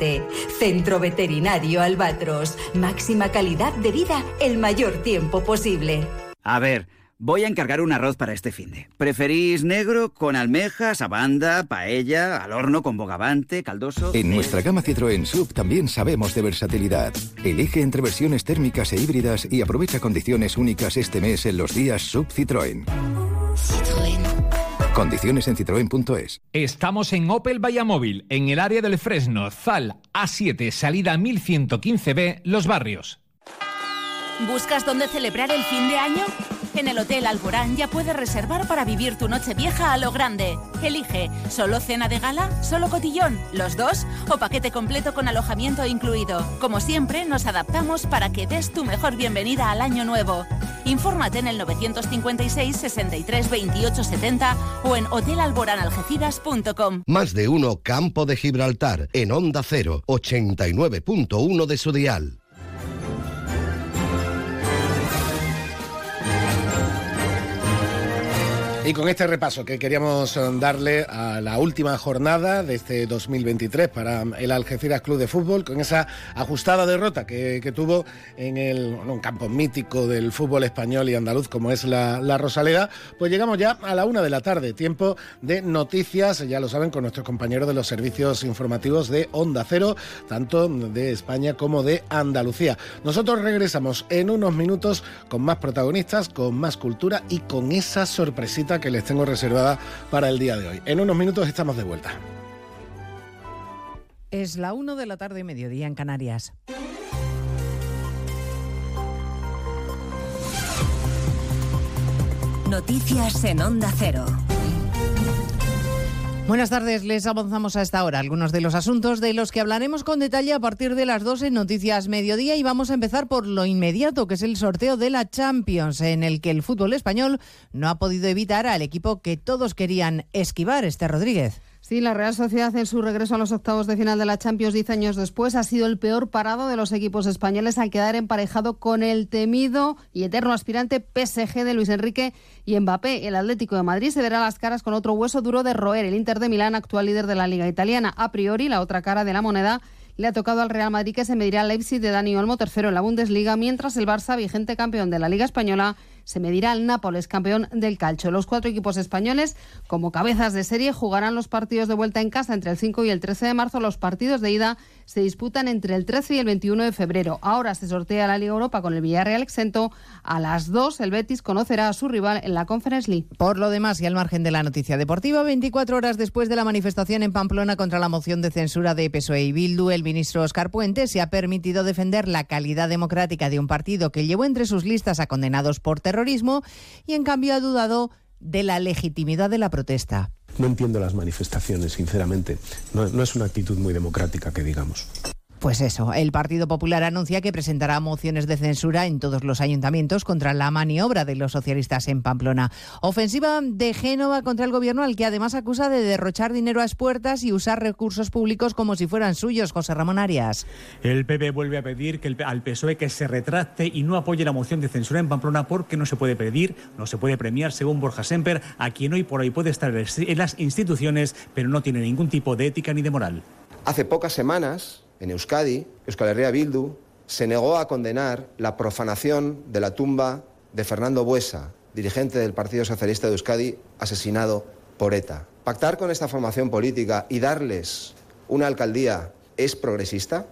171407. Centro Veterinario Albatros. Máxima calidad de vida el mayor tiempo posible. A ver, voy a encargar un arroz para este finde. ¿Preferís negro con almejas, abanda, paella, al horno con bogavante, caldoso? En nuestra gama Citroën Sub también sabemos de versatilidad. Elige entre versiones térmicas e híbridas y aprovecha condiciones únicas este mes en los días Sub Citroën. Citroën. Condiciones en citroen.es. Estamos en Opel Vallamóvil, en el área del Fresno, Zal, A7, salida 1115B, Los Barrios. ¿Buscas dónde celebrar el fin de año? En el Hotel Alborán ya puedes reservar para vivir tu noche vieja a lo grande. Elige, ¿solo cena de gala? ¿Solo cotillón? ¿Los dos? ¿O paquete completo con alojamiento incluido? Como siempre, nos adaptamos para que des tu mejor bienvenida al año nuevo. Infórmate en el 956 63 28 70 o en hotelalboranalgeciras.com. Más de uno Campo de Gibraltar en Onda 0, 89.1 de su dial. Y con este repaso que queríamos eh, darle a la última jornada de este 2023 para el Algeciras Club de Fútbol, con esa ajustada derrota que, tuvo en el un campo mítico del fútbol español y andaluz como es la, la, Rosaleda, pues llegamos ya a la una de la tarde, tiempo de noticias, ya lo saben, con nuestros compañeros de los servicios informativos de Onda Cero, tanto de España como de Andalucía. Nosotros regresamos en unos minutos con más protagonistas, con más cultura y con esa sorpresita que les tengo reservada para el día de hoy. En unos minutos estamos de vuelta. Es la 1 de la tarde, mediodía en Canarias. Noticias en Onda Cero. Buenas tardes, les avanzamos a esta hora algunos de los asuntos de los que hablaremos con detalle a partir de las 12 en Noticias Mediodía y vamos a empezar por lo inmediato, que es el sorteo de la Champions, en el que el fútbol español no ha podido evitar al equipo que todos querían esquivar, este Rodríguez. Sí, la Real Sociedad en su regreso a los octavos de final de la Champions 10 años después ha sido el peor parado de los equipos españoles al quedar emparejado con el temido y eterno aspirante PSG de Luis Enrique y Mbappé. El Atlético de Madrid se verá las caras con otro hueso duro de roer. El Inter de Milán, actual líder de la Liga Italiana, a priori la otra cara de la moneda le ha tocado al Real Madrid que se medirá al Leipzig de Dani Olmo, tercero en la Bundesliga, mientras el Barça, vigente campeón de la Liga Española, se medirá al Nápoles, campeón del calcio. Los cuatro equipos españoles, como cabezas de serie, jugarán los partidos de vuelta en casa entre el 5 y el 13 de marzo. Los partidos de ida se disputan entre el 13 y el 21 de febrero. Ahora se sortea la Liga Europa con el Villarreal exento. A las 2 el Betis conocerá a su rival en la Conference League. Por lo demás y al margen de la noticia deportiva, 24 horas después de la manifestación en Pamplona contra la moción de censura de PSOE y Bildu, el ministro Oscar Puente se ha permitido defender la calidad democrática de un partido que llevó entre sus listas a condenados por terrorismo y en cambio ha dudado de la legitimidad de la protesta. No entiendo las manifestaciones, sinceramente. No, no es una actitud muy democrática, que digamos. Pues eso, el Partido Popular anuncia que presentará mociones de censura en todos los ayuntamientos contra la maniobra de los socialistas en Pamplona. Ofensiva de Génova contra el gobierno al que además acusa de derrochar dinero a expuertas y usar recursos públicos como si fueran suyos, José Ramón Arias. El PP vuelve a pedir que el, al PSOE que se retracte y no apoye la moción de censura en Pamplona porque no se puede pedir, no se puede premiar, según Borja Semper, a quien hoy por hoy puede estar en las instituciones, pero no tiene ningún tipo de ética ni de moral. Hace pocas semanas en Euskadi, Euskal Herria Bildu se negó a condenar la profanación de la tumba de Fernando Buesa, dirigente del Partido Socialista de Euskadi, asesinado por ETA. ¿Pactar con esta formación política y darles una alcaldía es progresista?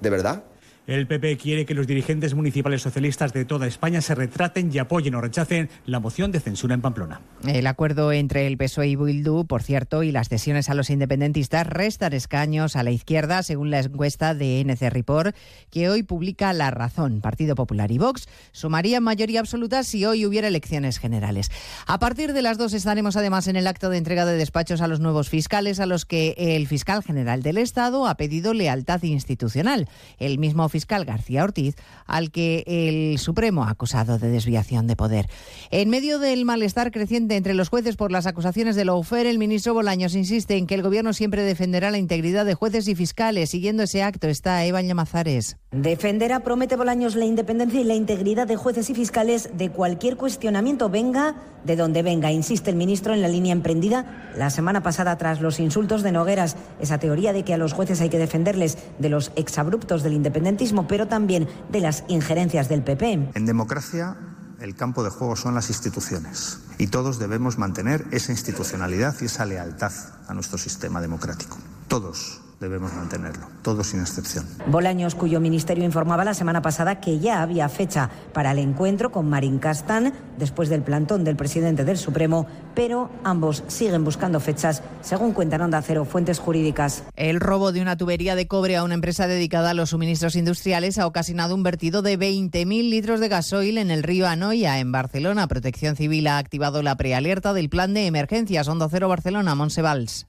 ¿De verdad? El PP quiere que los dirigentes municipales socialistas de toda España se retraten y apoyen o rechacen la moción de censura en Pamplona. El acuerdo entre el PSOE y Bildu, por cierto, y las cesiones a los independentistas restan escaños a la izquierda, según la encuesta de NC Report, que hoy publica La Razón. Partido Popular y Vox sumarían mayoría absoluta si hoy hubiera elecciones generales. A partir de las dos estaremos además en el acto de entrega de despachos a los nuevos fiscales, a los que el fiscal general del Estado ha pedido lealtad institucional. El mismo fiscal García Ortiz, al que el Supremo ha acusado de desviación de poder. En medio del malestar creciente entre los jueces por las acusaciones de Loufer, el ministro Bolaños insiste en que el Gobierno siempre defenderá la integridad de jueces y fiscales. Siguiendo ese acto está Eva Llamazares. Defenderá, promete Bolaños, la independencia y la integridad de jueces y fiscales de cualquier cuestionamiento, venga de donde venga, insiste el ministro en la línea emprendida la semana pasada tras los insultos de Nogueras, esa teoría de que a los jueces hay que defenderles de los exabruptos del independentismo, pero también de las injerencias del PP. En democracia el campo de juego son las instituciones y todos debemos mantener esa institucionalidad y esa lealtad a nuestro sistema democrático. Todos debemos mantenerlo, todos sin excepción. Bolaños, cuyo ministerio informaba la semana pasada que ya había fecha para el encuentro con Marín Castán después del plantón del presidente del Supremo, pero ambos siguen buscando fechas, según cuentan Onda Cero fuentes jurídicas. El robo de una tubería de cobre a una empresa dedicada a los suministros industriales ha ocasionado un vertido de 20.000 litros de gasoil en el río Anoia, en Barcelona. Protección Civil ha activado la prealerta del plan de emergencias. Onda Cero Barcelona, Monsevals.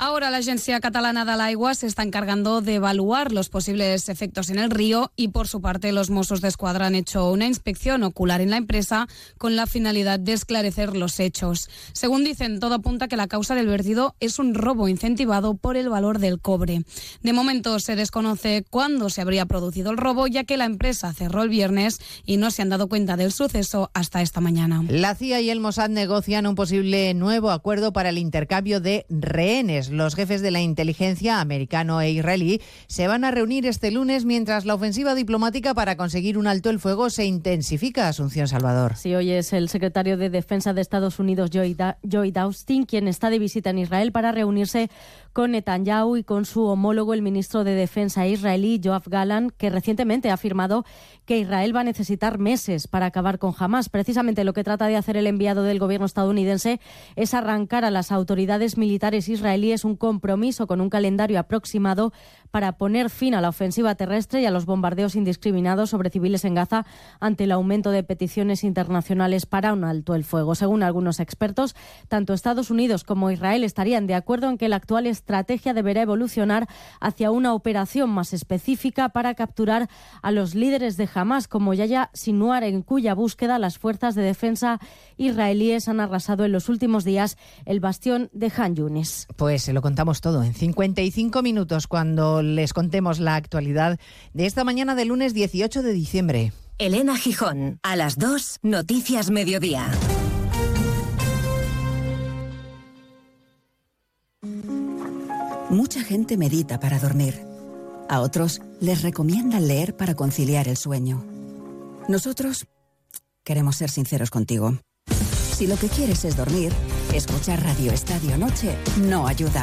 Ahora la Agencia Catalana de l'Aigua se está encargando de evaluar los posibles efectos en el río y por su parte los Mossos de Escuadra han hecho una inspección ocular en la empresa con la finalidad de esclarecer los hechos. Según dicen, todo apunta que la causa del vertido es un robo incentivado por el valor del cobre. De momento se desconoce cuándo se habría producido el robo ya que la empresa cerró el viernes y no se han dado cuenta del suceso hasta esta mañana. La CIA y el Mossad negocian un posible nuevo acuerdo para el intercambio de rehenes los jefes de la inteligencia americano e israelí se van a reunir este lunes mientras la ofensiva diplomática para conseguir un alto el fuego se intensifica. Asunción Salvador. Sí, hoy es el secretario de Defensa de Estados Unidos, Joy Austin, quien está de visita en Israel para reunirse con Netanyahu y con su homólogo, el ministro de Defensa israelí, Joab Galan, que recientemente ha afirmado que Israel va a necesitar meses para acabar con Hamas. Precisamente lo que trata de hacer el enviado del gobierno estadounidense es arrancar a las autoridades militares israelíes un compromiso con un calendario aproximado para poner fin a la ofensiva terrestre y a los bombardeos indiscriminados sobre civiles en Gaza ante el aumento de peticiones internacionales para un alto el fuego. Según algunos expertos, tanto Estados Unidos como Israel estarían de acuerdo en que la actual estrategia deberá evolucionar hacia una operación más específica para capturar a los líderes de Hamas, como Yahya Sinuar, en cuya búsqueda las fuerzas de defensa israelíes han arrasado en los últimos días el bastión de Han Yunis. Pues se lo contamos todo en 55 minutos cuando les contemos la actualidad de esta mañana de lunes 18 de diciembre. Elena Gijón, a las 2, Noticias Mediodía. Mucha gente medita para dormir. A otros les recomiendan leer para conciliar el sueño. Nosotros queremos ser sinceros contigo. Si lo que quieres es dormir, escuchar Radio Estadio Noche no ayuda.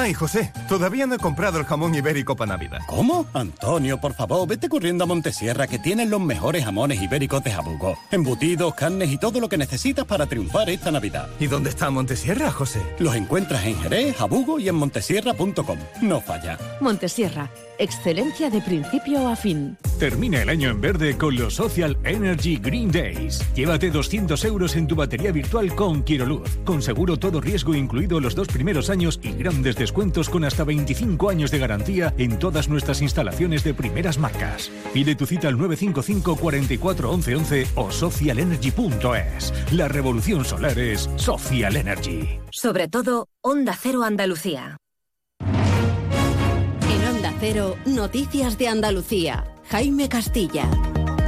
Ay, José, todavía no he comprado el jamón ibérico para Navidad. ¿Cómo? Antonio, por favor, vete corriendo a Montesierra que tienen los mejores jamones ibéricos de Jabugo. Embutidos, carnes y todo lo que necesitas para triunfar esta Navidad. ¿Y dónde está Montesierra, José? Los encuentras en Jerez, Jabugo y en montesierra.com. No falla. Montesierra, excelencia de principio a fin. Termina el año en verde con los Social Energy Green Days. Llévate 200 euros en tu batería virtual con Quiroluz, con seguro todo riesgo incluido los dos primeros años y grandes descuentos con hasta 25 años de garantía en todas nuestras instalaciones de primeras marcas. Pide tu cita al 955 44 11 11 o socialenergy.es. La revolución solar es Social Energy. Sobre todo, Onda Cero Andalucía. En Onda Cero, Noticias de Andalucía. Jaime Castilla.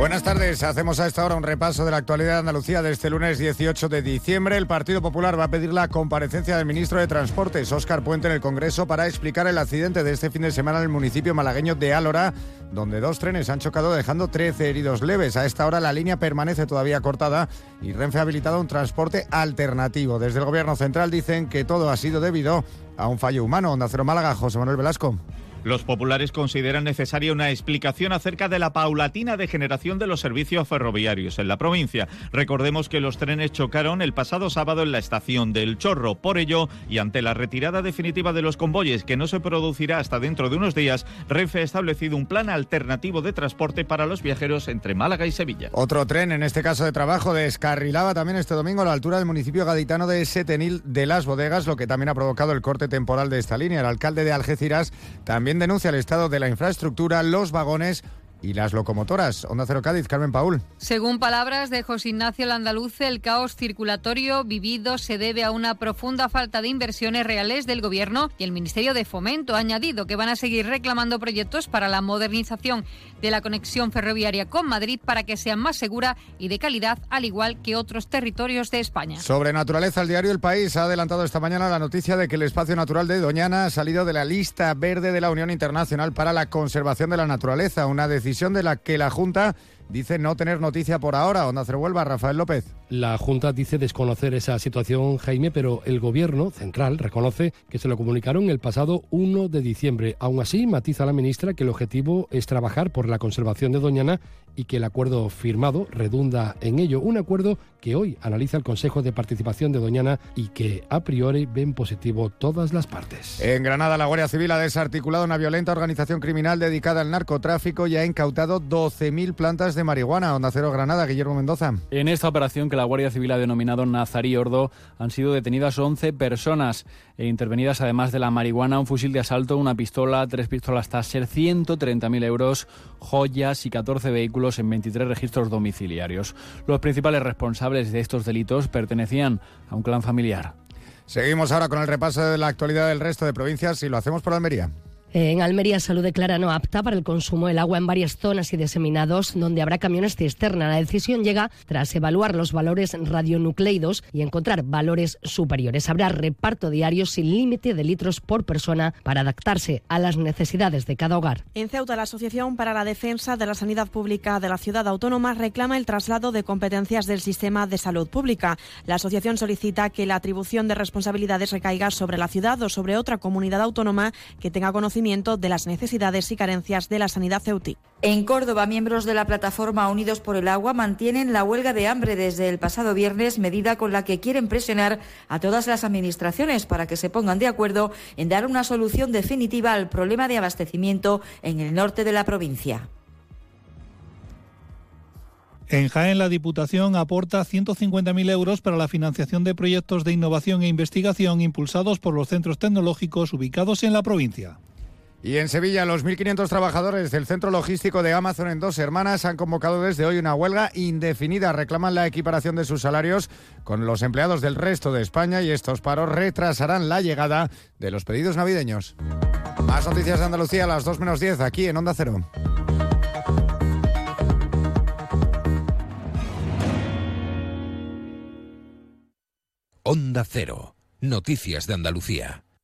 Buenas tardes. Hacemos a esta hora un repaso de la actualidad de Andalucía de este lunes 18 de diciembre. El Partido Popular va a pedir la comparecencia del ministro de Transportes, Óscar Puente, en el Congreso para explicar el accidente de este fin de semana en el municipio malagueño de Álora, donde dos trenes han chocado dejando 13 heridos leves. A esta hora la línea permanece todavía cortada y Renfe ha habilitado un transporte alternativo. Desde el Gobierno Central dicen que todo ha sido debido a un fallo humano. Onda Cero Málaga, José Manuel Velasco. Los populares consideran necesaria una explicación acerca de la paulatina degeneración de los servicios ferroviarios en la provincia. Recordemos que los trenes chocaron el pasado sábado en la estación del Chorro. Por ello, y ante la retirada definitiva de los convoyes, que no se producirá hasta dentro de unos días, Renfe ha establecido un plan alternativo de transporte para los viajeros entre Málaga y Sevilla. Otro tren, en este caso de trabajo, descarrilaba también este domingo a la altura del municipio gaditano de Setenil de las Bodegas, lo que también ha provocado el corte temporal de esta línea. El alcalde de Algeciras también denuncia el estado de la infraestructura, los vagones y las locomotoras. Onda Cero Cádiz, Carmen Paul. Según palabras de José Ignacio Landaluce, el caos circulatorio vivido se debe a una profunda falta de inversiones reales del Gobierno y el Ministerio de Fomento ha añadido que van a seguir reclamando proyectos para la modernización de la conexión ferroviaria con Madrid para que sea más segura y de calidad, al igual que otros territorios de España. Sobre naturaleza, el diario El País ha adelantado esta mañana la noticia de que el espacio natural de Doñana ha salido de la lista verde de la Unión Internacional para la Conservación de la Naturaleza, una decisión de la que la Junta dice no tener noticia por ahora. Onda Cero Huelva, Rafael López. La Junta dice desconocer esa situación, Jaime, pero el Gobierno central reconoce que se lo comunicaron el pasado 1 de diciembre. Aún así, matiza la ministra que el objetivo es trabajar por la conservación de Doñana y que el acuerdo firmado redunda en ello. Un acuerdo que hoy analiza el Consejo de Participación de Doñana y que a priori ven positivo todas las partes. En Granada, la Guardia Civil ha desarticulado una violenta organización criminal dedicada al narcotráfico y ha incautado 12.000 plantas de marihuana. Onda Cero Granada, Guillermo Mendoza. En esta operación que la Guardia Civil ha denominado Nazarí Ordo han sido detenidas 11 personas e intervenidas además de la marihuana, un fusil de asalto, una pistola, tres pistolas Taser, 130.000 euros, joyas y 14 vehículos en 23 registros domiciliarios. Los principales responsables de estos delitos pertenecían a un clan familiar. Seguimos ahora con el repaso de la actualidad del resto de provincias y lo hacemos por Almería. En Almería Salud declara no apta para el consumo del agua en varias zonas y diseminados donde habrá camiones cisterna. La decisión llega tras evaluar los valores radionucleidos y encontrar valores superiores. Habrá reparto diario sin límite de litros por persona para adaptarse a las necesidades de cada hogar. En Ceuta, la Asociación para la Defensa de la Sanidad Pública de la Ciudad Autónoma reclama el traslado de competencias del sistema de salud pública. La asociación solicita que la atribución de responsabilidades recaiga sobre la ciudad o sobre otra comunidad autónoma que tenga conocimiento de las necesidades y carencias de la sanidad ceutí. En Córdoba, miembros de la plataforma Unidos por el Agua mantienen la huelga de hambre desde el pasado viernes, medida con la que quieren presionar a todas las administraciones para que se pongan de acuerdo en dar una solución definitiva al problema de abastecimiento en el norte de la provincia. En Jaén, la Diputación aporta 150.000 euros para la financiación de proyectos de innovación e investigación impulsados por los centros tecnológicos ubicados en la provincia. Y en Sevilla, los 1.500 trabajadores del centro logístico de Amazon en Dos Hermanas han convocado desde hoy una huelga indefinida. Reclaman la equiparación de sus salarios con los empleados del resto de España y estos paros retrasarán la llegada de los pedidos navideños. Más noticias de Andalucía a las 2 menos 10 aquí en Onda Cero. Onda Cero. Noticias de Andalucía.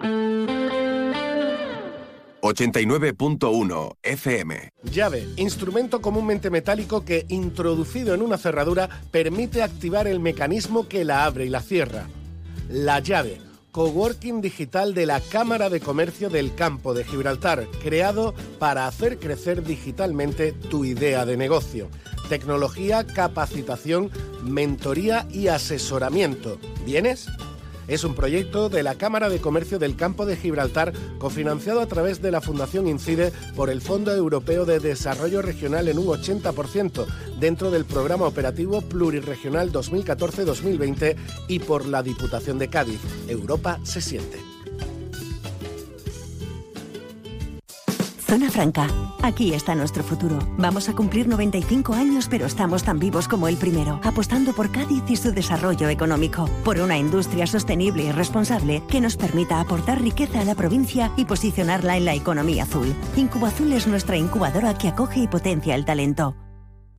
89.1 FM. Llave, instrumento comúnmente metálico que, introducido en una cerradura, permite activar el mecanismo que la abre y la cierra. La llave, coworking digital de la Cámara de Comercio del Campo de Gibraltar, creado para hacer crecer digitalmente tu idea de negocio. Tecnología, capacitación, mentoría y asesoramiento. ¿Vienes? Es un proyecto de la Cámara de Comercio del Campo de Gibraltar, cofinanciado a través de la Fundación Incide por el Fondo Europeo de Desarrollo Regional en un 80%, dentro del Programa Operativo Plurirregional 2014-2020 y por la Diputación de Cádiz. Europa se siente. Zona Franca. Aquí está nuestro futuro. Vamos a cumplir 95 años, pero estamos tan vivos como el primero, apostando por Cádiz y su desarrollo económico, por una industria sostenible y responsable que nos permita aportar riqueza a la provincia y posicionarla en la economía azul. Incuba Azul es nuestra incubadora que acoge y potencia el talento.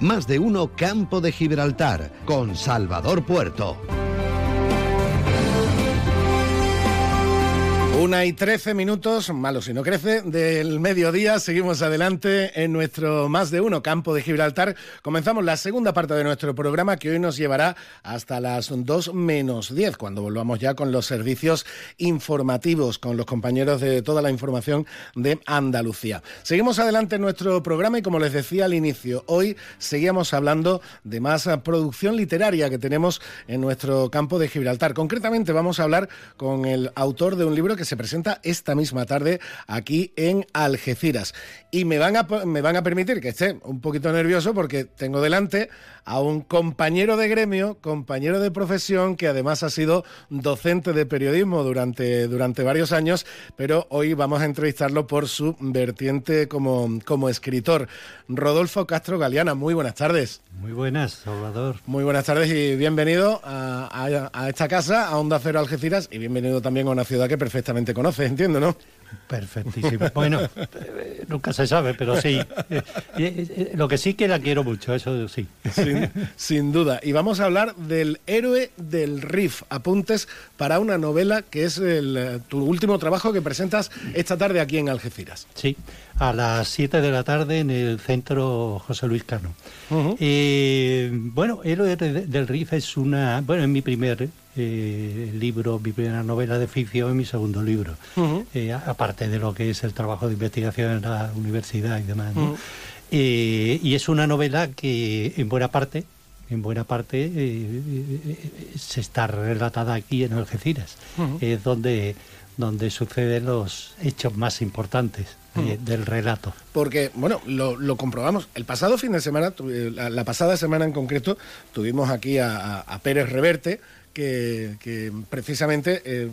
Más de uno Campo de Gibraltar con Salvador Puerto. Una y trece minutos, malo si no crece, del mediodía. Seguimos adelante en nuestro más de uno campo de Gibraltar. Comenzamos la segunda parte de nuestro programa que hoy nos llevará hasta las dos menos diez, cuando volvamos ya con los servicios informativos, con los compañeros de toda la información de Andalucía. Seguimos adelante en nuestro programa y como les decía al inicio, hoy seguíamos hablando de más producción literaria que tenemos en nuestro campo de Gibraltar. Concretamente vamos a hablar con el autor de un libro que se presenta esta misma tarde aquí en Algeciras. Y me van a, me van a permitir que esté un poquito nervioso porque tengo delante a un compañero de gremio, compañero de profesión, que además ha sido docente de periodismo durante, durante varios años, pero hoy vamos a entrevistarlo por su vertiente como, como escritor. Rodolfo Castro Galeana, muy buenas tardes. Muy buenas, Salvador. Muy buenas tardes y bienvenido a, a esta casa, a Onda Cero Algeciras, y bienvenido también a una ciudad que perfectamente conoces, entiendo, ¿no? Perfectísimo. Bueno, eh, nunca se sabe, pero sí. Eh, eh, lo que sí que la quiero mucho, eso sí. Sin, duda. Y vamos a hablar del héroe del Riff. Apuntes para una novela que es tu último trabajo que presentas esta tarde aquí en Algeciras. Sí, a las 7 de la tarde en el centro José Luis Cano. bueno, Héroe del Riff es una. Bueno, es mi primer eh, libro, mi primera novela de ficción y mi segundo libro, eh, aparte de lo que es el trabajo de investigación en la universidad y demás. Eh, y es una novela que en buena parte, en buena parte se está relatada aquí en Algeciras, es donde, donde suceden los hechos más importantes. del relato. Porque, bueno, lo, comprobamos. El pasado fin de semana, la, pasada semana en concreto, tuvimos aquí a Pérez Reverte, que, precisamente eh,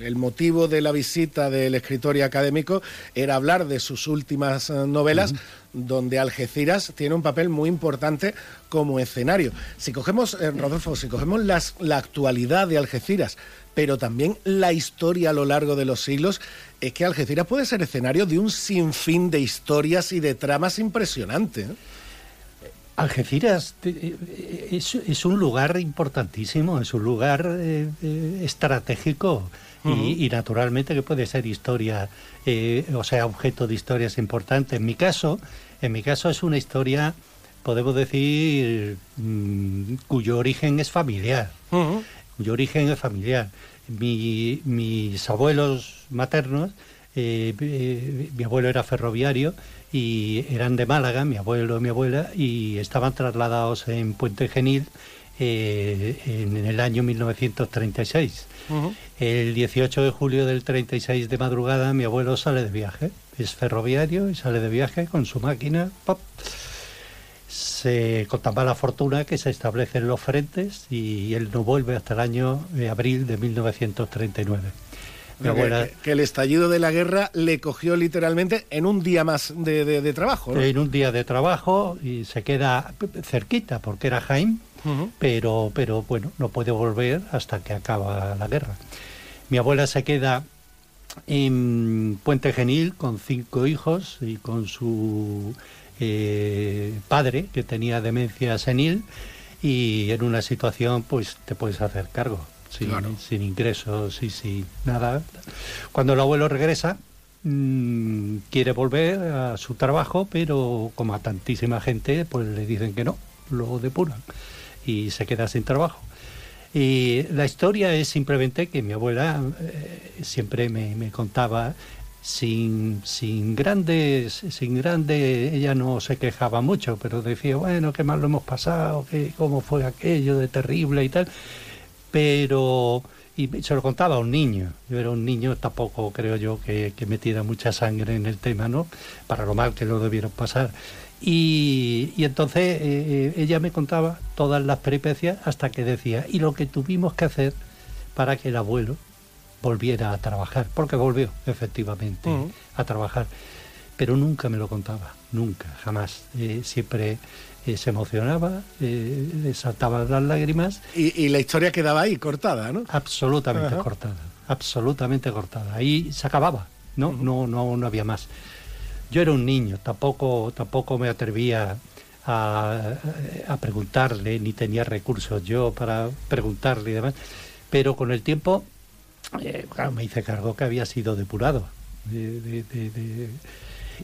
el motivo de la visita del escritor y académico era hablar de sus últimas eh, novelas, donde Algeciras tiene un papel muy importante como escenario. Si cogemos, eh, Rodolfo, si cogemos la actualidad de Algeciras, pero también la historia a lo largo de los siglos, es que Algeciras puede ser escenario de un sinfín de historias y de tramas impresionantes. Eh, eh, es, un lugar importantísimo, es un lugar eh, estratégico y, naturalmente que puede ser historia, o sea, objeto de historias importantes. En mi caso, en mi caso es una historia, podemos decir, mm, cuyo origen es familiar, cuyo origen es familiar. mis abuelos maternos eh, eh, mi abuelo era ferroviario y eran de Málaga, mi abuelo y mi abuela, y estaban trasladados en Puente Genil eh, en, el año 1936. El 18 de julio del 36 de madrugada mi abuelo sale de viaje, es ferroviario y sale de viaje con su máquina. Se con tan mala fortuna que se establecen los frentes y él no vuelve hasta el año de abril de 1939 que, el estallido de la guerra le cogió literalmente en un día más de, trabajo. En un día de trabajo y se queda cerquita porque era Jaime, pero, pero bueno, no puede volver hasta que acaba la guerra. Mi abuela se queda en Puente Genil con cinco hijos y con su eh, padre que tenía demencia senil y en una situación pues te puedes hacer cargo sin, ingresos y sin nada. Cuando el abuelo regresa, mm, quiere volver a su trabajo, pero como a tantísima gente, pues le dicen que no, lo depuran y se queda sin trabajo. Y la historia es simplemente que mi abuela eh, siempre me, contaba sin, sin grandes, sin grandes, ella no se quejaba mucho, pero decía, bueno, qué mal lo hemos pasado, que cómo fue aquello de terrible y tal pero y se lo contaba a un niño. Yo era un niño, tampoco creo yo que, que metiera mucha sangre en el tema, ¿no? Para lo mal que lo debieron pasar. Y, entonces eh, eh, ella me contaba todas las peripecias hasta que decía, y lo que tuvimos que hacer para que el abuelo volviera a trabajar, porque volvió efectivamente a trabajar, pero nunca me lo contaba, nunca, jamás. Eh, siempre eh, se emocionaba, eh, le saltaban las lágrimas. Y, la historia quedaba ahí, cortada, ¿no? Absolutamente cortada, absolutamente cortada. Ahí se acababa, ¿no? no, no, no había más. Yo era un niño, tampoco, tampoco me atrevía a, preguntarle, ni tenía recursos yo para preguntarle y demás. Pero con el tiempo, eh, me hice cargo que había sido depurado. de,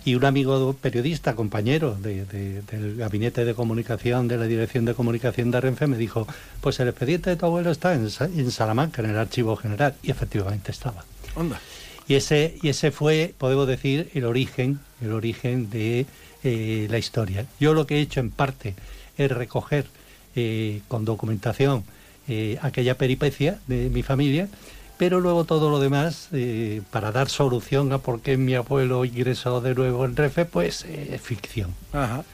y un amigo periodista, compañero del gabinete de comunicación de la Dirección de Comunicación de Renfe, me dijo, pues el expediente de tu abuelo está en, Salamanca, en el Archivo General, y efectivamente estaba. Onda. Y ese, y ese fue, podemos decir, el origen, el origen de eh, la historia. Yo lo que he hecho en parte es recoger eh, con documentación eh, aquella peripecia de mi familia pero luego todo lo demás, eh, para dar solución a por qué mi abuelo ingresó de nuevo en Refe, pues eh, es ficción. Ajá.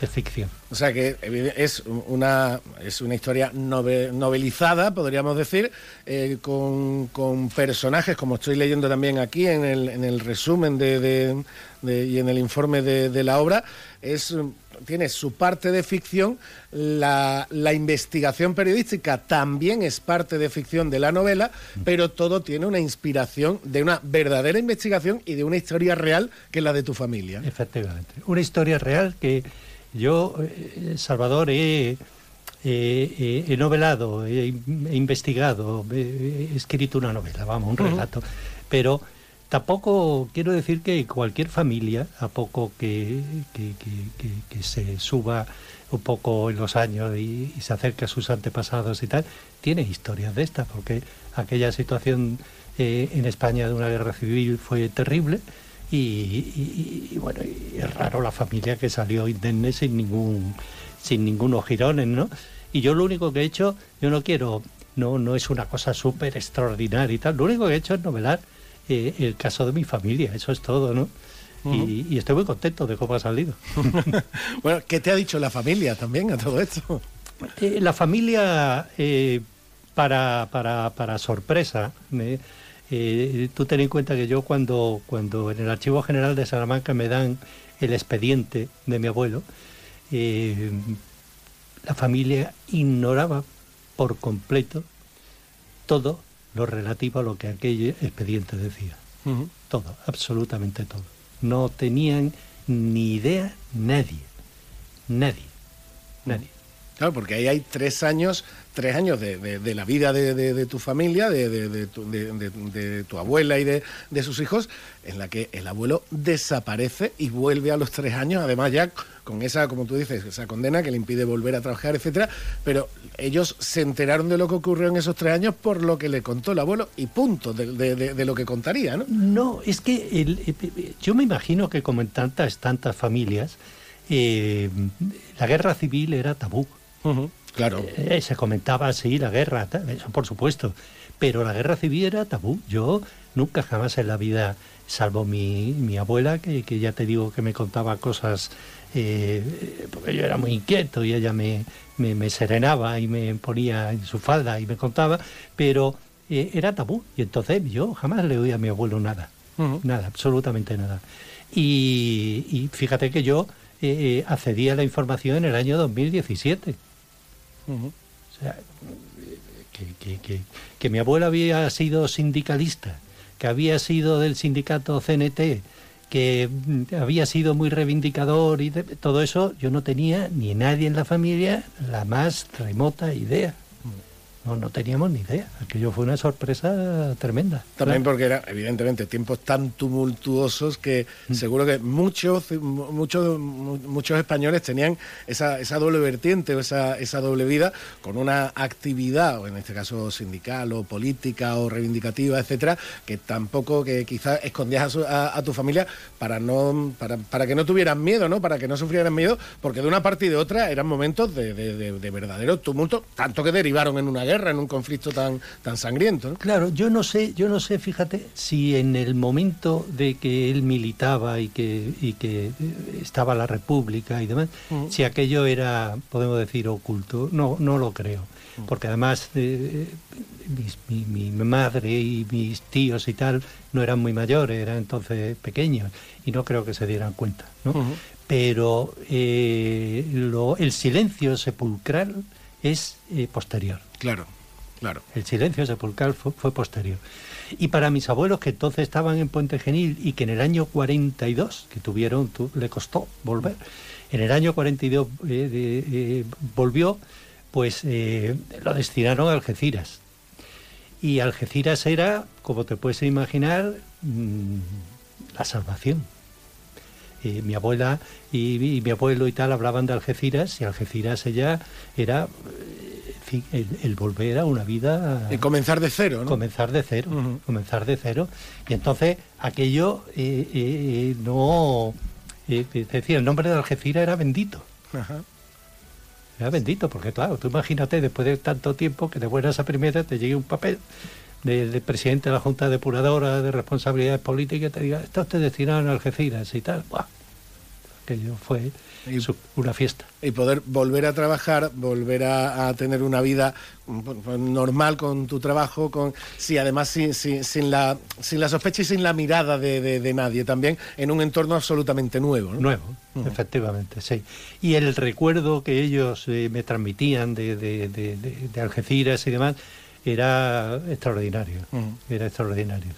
Es ficción. O sea que es una, es una historia novelizada, podríamos decir, eh, con, personajes, como estoy leyendo también aquí en el, en el resumen de, y en el informe de, la obra, es tiene su parte de ficción, la, investigación periodística también es parte de ficción de la novela, pero todo tiene una inspiración de una verdadera investigación y de una historia real que es la de tu familia. Efectivamente, una historia real que yo, eh, Salvador, he, novelado, he, investigado, he, escrito una novela, vamos, un relato, pero Tampoco quiero decir que cualquier familia, a poco que, que, se suba un poco en los años y, se acerque a sus antepasados y tal, tiene historias de estas, porque aquella situación eh, en España de una guerra civil fue terrible y, bueno, es raro la familia que salió indemne sin ningún sin ningunos girones, ¿no? Y yo lo único que he hecho, yo no quiero, no, no es una cosa súper extraordinaria y tal, lo único que he hecho es novelar eh, el caso de mi familia, eso es todo, ¿no? y, estoy muy contento de cómo ha salido. bueno, ¿qué te ha dicho la familia también a todo esto? Eh, la familia, eh, para, para, para, sorpresa, tú ten en cuenta que yo cuando, cuando en el Archivo General de Salamanca me dan el expediente de mi abuelo, la familia ignoraba por completo todo lo relativo a lo que aquel expediente decía. Todo, absolutamente todo. No tenían ni idea nadie, nadie, nadie. Claro, porque ahí hay tres años, tres años de, la vida de, tu familia, de, tu, abuela y de, sus hijos, en la que el abuelo desaparece y vuelve a los tres años, además ya con esa, como tú dices, esa condena que le impide volver a trabajar, etcétera, pero ellos se enteraron de lo que ocurrió en esos tres años por lo que le contó el abuelo y punto de, lo que contaría, ¿no? No, es que el, yo me imagino que como en tantas, tantas familias, eh, la guerra civil era tabú. claro. Eh, se comentaba así la guerra, eso por supuesto, pero la guerra civil era tabú. Yo nunca jamás en la vida, salvo mi, mi abuela, que, que ya te digo que me contaba cosas eh, porque yo era muy inquieto y ella me, me, serenaba y me ponía en su falda y me contaba, pero eh, era tabú. Y entonces yo jamás le oí a mi abuelo nada, nada, absolutamente nada. Y, fíjate que yo eh, accedí a la información en el año 2017. O sea, que, que, que mi abuelo había sido sindicalista, que había sido del sindicato CNT, que mm, había sido muy reivindicador y todo eso, yo no tenía ni nadie en la familia la más remota idea. No, no teníamos ni idea. Aquello fue una sorpresa tremenda. También porque eran, evidentemente, tiempos tan tumultuosos que mm. seguro que muchos, muchos, muchos españoles tenían esa, esa doble vertiente o esa, esa doble vida con una actividad, o en este caso sindical o política o reivindicativa, etcétera, que tampoco, que quizás escondías a, tu familia para no, para, para, que no tuvieran miedo, ¿no? Para que no sufrieran miedo, porque de una parte y de otra eran momentos de, de, de verdadero tumulto, tanto que derivaron en una guerra en un conflicto tan, tan sangriento. Claro, yo no sé, yo no sé, fíjate, si en el momento de que él militaba y que, y que eh, estaba la República y demás, si aquello era, podemos decir, oculto, no, no lo creo. Porque además eh, mi, mi, madre y mis tíos y tal no eran muy mayores, eran entonces pequeños y no creo que se dieran cuenta. ¿no? Pero eh, lo, el silencio sepulcral es posterior. Claro. Claro. El silencio sepulcral fue, posterior. Y para mis abuelos que entonces estaban en Puente Genil y que en el año 42, que tuvieron, le costó volver, en el año 42 eh, eh, volvió, pues eh, lo destinaron a Algeciras. Y Algeciras era, como te puedes imaginar, mm, la salvación. mi abuela y, y, mi abuelo y tal hablaban de Algeciras y Algeciras ella era el, volver a una vida... Y comenzar de cero, ¿no? Comenzar de cero, comenzar de cero. Y entonces aquello eh, eh, no... Eh, decía, el nombre de Algeciras era bendito. Era bendito, porque claro, tú imagínate después de tanto tiempo que de buenas a primeras te llegue un papel del presidente de la Junta Depuradora de Responsabilidades Políticas y te diga, está usted destinado a Algeciras y tal. Buah. Aquello fue una fiesta. Y poder volver a trabajar, volver a, tener una vida mm, normal con tu trabajo, con sí, además sin, sin, la, sin la sospecha y sin la mirada de, nadie, también en un entorno absolutamente nuevo. Nuevo, efectivamente, sí. Y el recuerdo que ellos eh, me transmitían de, de, Algeciras y demás era extraordinario, era extraordinario.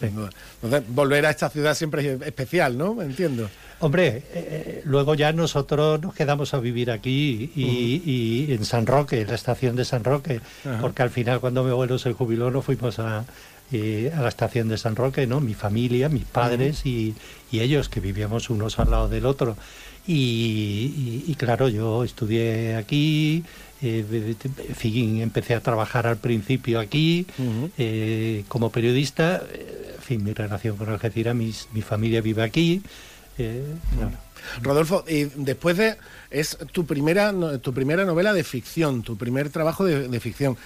Entonces, volver a esta ciudad siempre es especial, ¿no? Entiendo. Hombre, eh, eh, luego ya nosotros nos quedamos a vivir aquí y, en San Roque, en la estación de San Roque, porque al final cuando mi abuelo se jubiló nos fuimos a, eh, a la estación de San Roque, ¿no? Mi familia, mis padres y, ellos, que vivíamos unos al lado del otro. Y, claro, yo estudié aquí, empecé a trabajar al principio aquí como periodista. En fin, mi relación con Algeciras, mi familia vive aquí. Rodolfo, y después de es tu primera tu primera novela de ficción, tu primer trabajo de, ficción.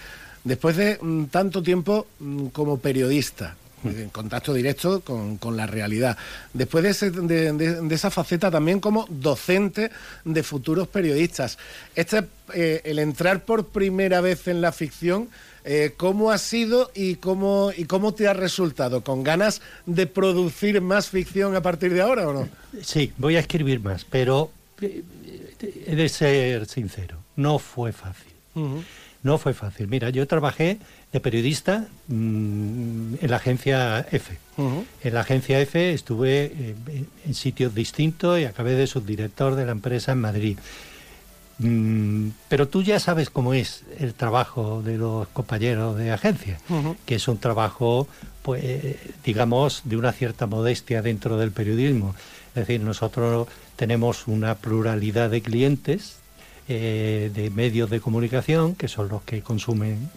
Después de mm, tanto tiempo mm, como periodista, mm. en contacto directo con, la realidad. Después de, esa faceta también como docente de futuros periodistas. Este, eh, el entrar por primera vez en la ficción eh, ¿Cómo ha sido y cómo, y cómo te ha resultado? ¿Con ganas de producir más ficción a partir de ahora o no? Sí, voy a escribir más, pero eh, he de ser sincero, no fue fácil. No fue fácil. Mira, yo trabajé de periodista mm, en la agencia F. En la agencia F estuve en sitios distintos y acabé de subdirector de la empresa en Madrid pero tú ya sabes cómo es el trabajo de los compañeros de agencia, que es un trabajo, pues, digamos, de una cierta modestia dentro del periodismo. Es decir, nosotros tenemos una pluralidad de clientes, eh, de medios de comunicación, que son los que consumen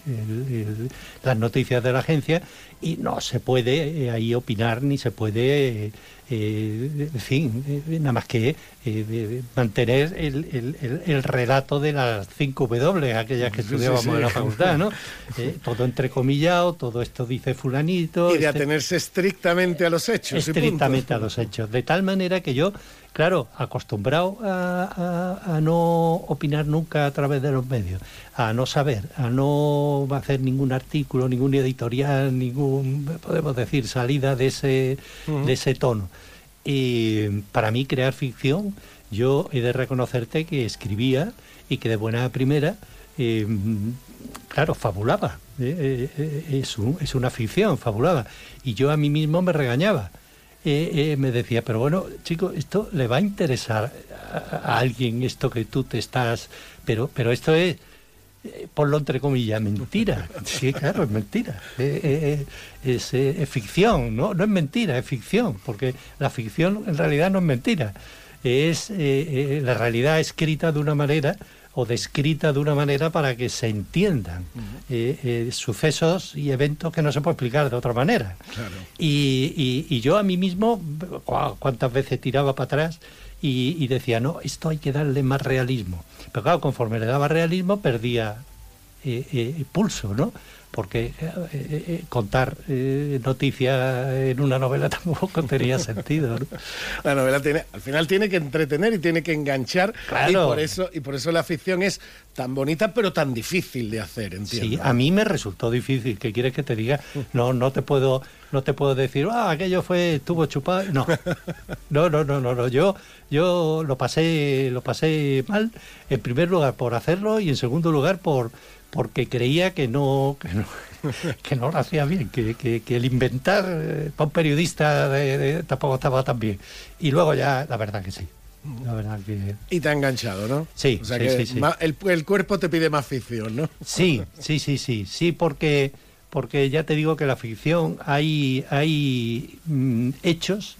las noticias de la agencia, y no se puede eh, ahí opinar ni se puede eh, en fin, eh, nada más que eh, mantener el, el, relato de las cinco W, aquellas que estudiábamos en la facultad, ¿no? todo entrecomillado, todo esto dice fulanito. Y de este atenerse estrictamente a los hechos. Estrictamente a los hechos. De tal manera que yo, claro, acostumbrado a, no opinar nunca a través de los medios, a no saber, a no hacer ningún artículo, ningún editorial, ningún, podemos decir, salida de ese, de ese tono. Y para mí crear ficción, yo he de reconocerte que escribía y que de buena primera, eh, claro, fabulaba. Eh, eh, es, es, una ficción, fabulaba. Y yo a mí mismo me regañaba. Me decía, pero bueno, chico, esto le va a interesar a, alguien, esto que tú te estás... Pero, pero esto es eh, ponlo entre comillas, mentira. Sí, claro, es mentira. Eh, eh, es, ficción, ¿no? No es mentira, es ficción, porque la ficción en realidad no es mentira. Es la realidad escrita de una manera o descrita de una manera para que se entiendan sucesos y eventos que no se puede explicar de otra manera. Y, y, yo a mí mismo, cuántas veces tiraba para atrás y, decía, no, esto hay que darle más realismo. Pero claro, conforme le daba realismo, perdía eh, eh, pulso, ¿no? Porque eh, contar noticias en una novela tampoco tenía sentido. ¿no? La novela tiene, al final tiene que entretener y tiene que enganchar. Y por eso, y por eso la ficción es tan bonita pero tan difícil de hacer, entiendo. Sí, a mí me resultó difícil. ¿Qué quieres que te diga? No, no te puedo no te puedo decir, ah, aquello fue, estuvo chupado. No, no, no, no, no, no. Yo, yo lo pasé, lo pasé mal, en primer lugar por hacerlo y en segundo lugar por porque creía que no, que no, lo hacía bien, que, que, el inventar eh, para un periodista tampoco estaba tan bien. Y luego ya, la verdad que sí. La verdad que... Y te ha enganchado, ¿no? Sí, o sea que el, el, cuerpo te pide más ficción, ¿no? Sí, sí, sí, sí, sí, porque porque ya te digo que la ficción hay, hay mm, hechos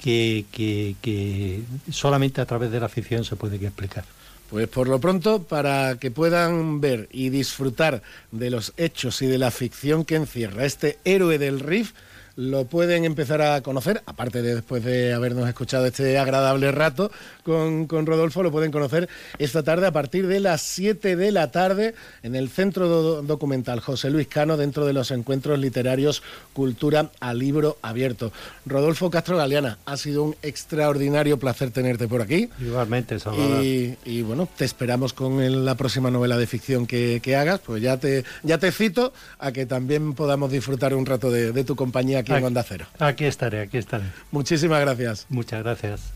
que, que, solamente a través de la ficción se puede explicar. Pues por lo pronto, para que puedan ver y disfrutar de los hechos y de la ficción que encierra este héroe del riff, lo pueden empezar a conocer, aparte de después de habernos escuchado este agradable rato con, Rodolfo, lo pueden conocer esta tarde a partir de las 7 de la tarde en el Centro Documental José Luis Cano dentro de los encuentros literarios Cultura a Libro Abierto. Rodolfo Castro Galeana, ha sido un extraordinario placer tenerte por aquí. Igualmente, Salvador. Y, bueno, te esperamos con la próxima novela de ficción que, hagas, pues ya te, ya te cito a que también podamos disfrutar un rato de, de tu compañía aquí, en Onda Cero. Aquí estaré, aquí estaré. Muchísimas gracias. Muchas gracias.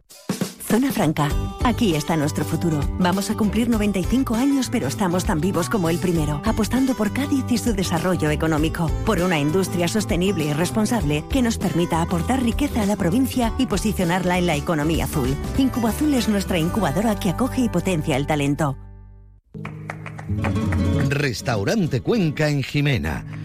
Zona Franca. Aquí está nuestro futuro. Vamos a cumplir 95 años, pero estamos tan vivos como el primero, apostando por Cádiz y su desarrollo económico, por una industria sostenible y responsable que nos permita aportar riqueza a la provincia y posicionarla en la economía azul. Incuba Azul es nuestra incubadora que acoge y potencia el talento. Restaurante Cuenca en Jimena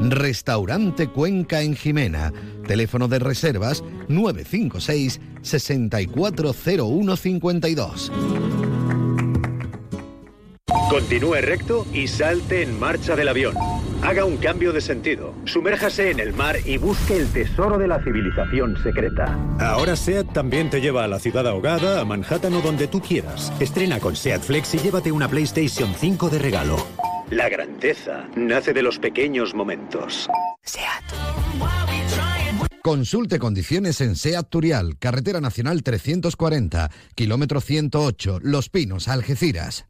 Restaurante Cuenca en Jimena. Teléfono de reservas 956 640152. Continúe recto y salte en marcha del avión. Haga un cambio de sentido. Sumérjase en el mar y busque el tesoro de la civilización secreta. Ahora SEAT también te lleva a la ciudad ahogada, a Manhattan o donde tú quieras. Estrena con SEAT Flex y llévate una PlayStation 5 de regalo. La grandeza nace de los pequeños momentos. SEAT. Consulte condiciones en SEAT Turial, Carretera Nacional 340, kilómetro 108, Los Pinos, Algeciras.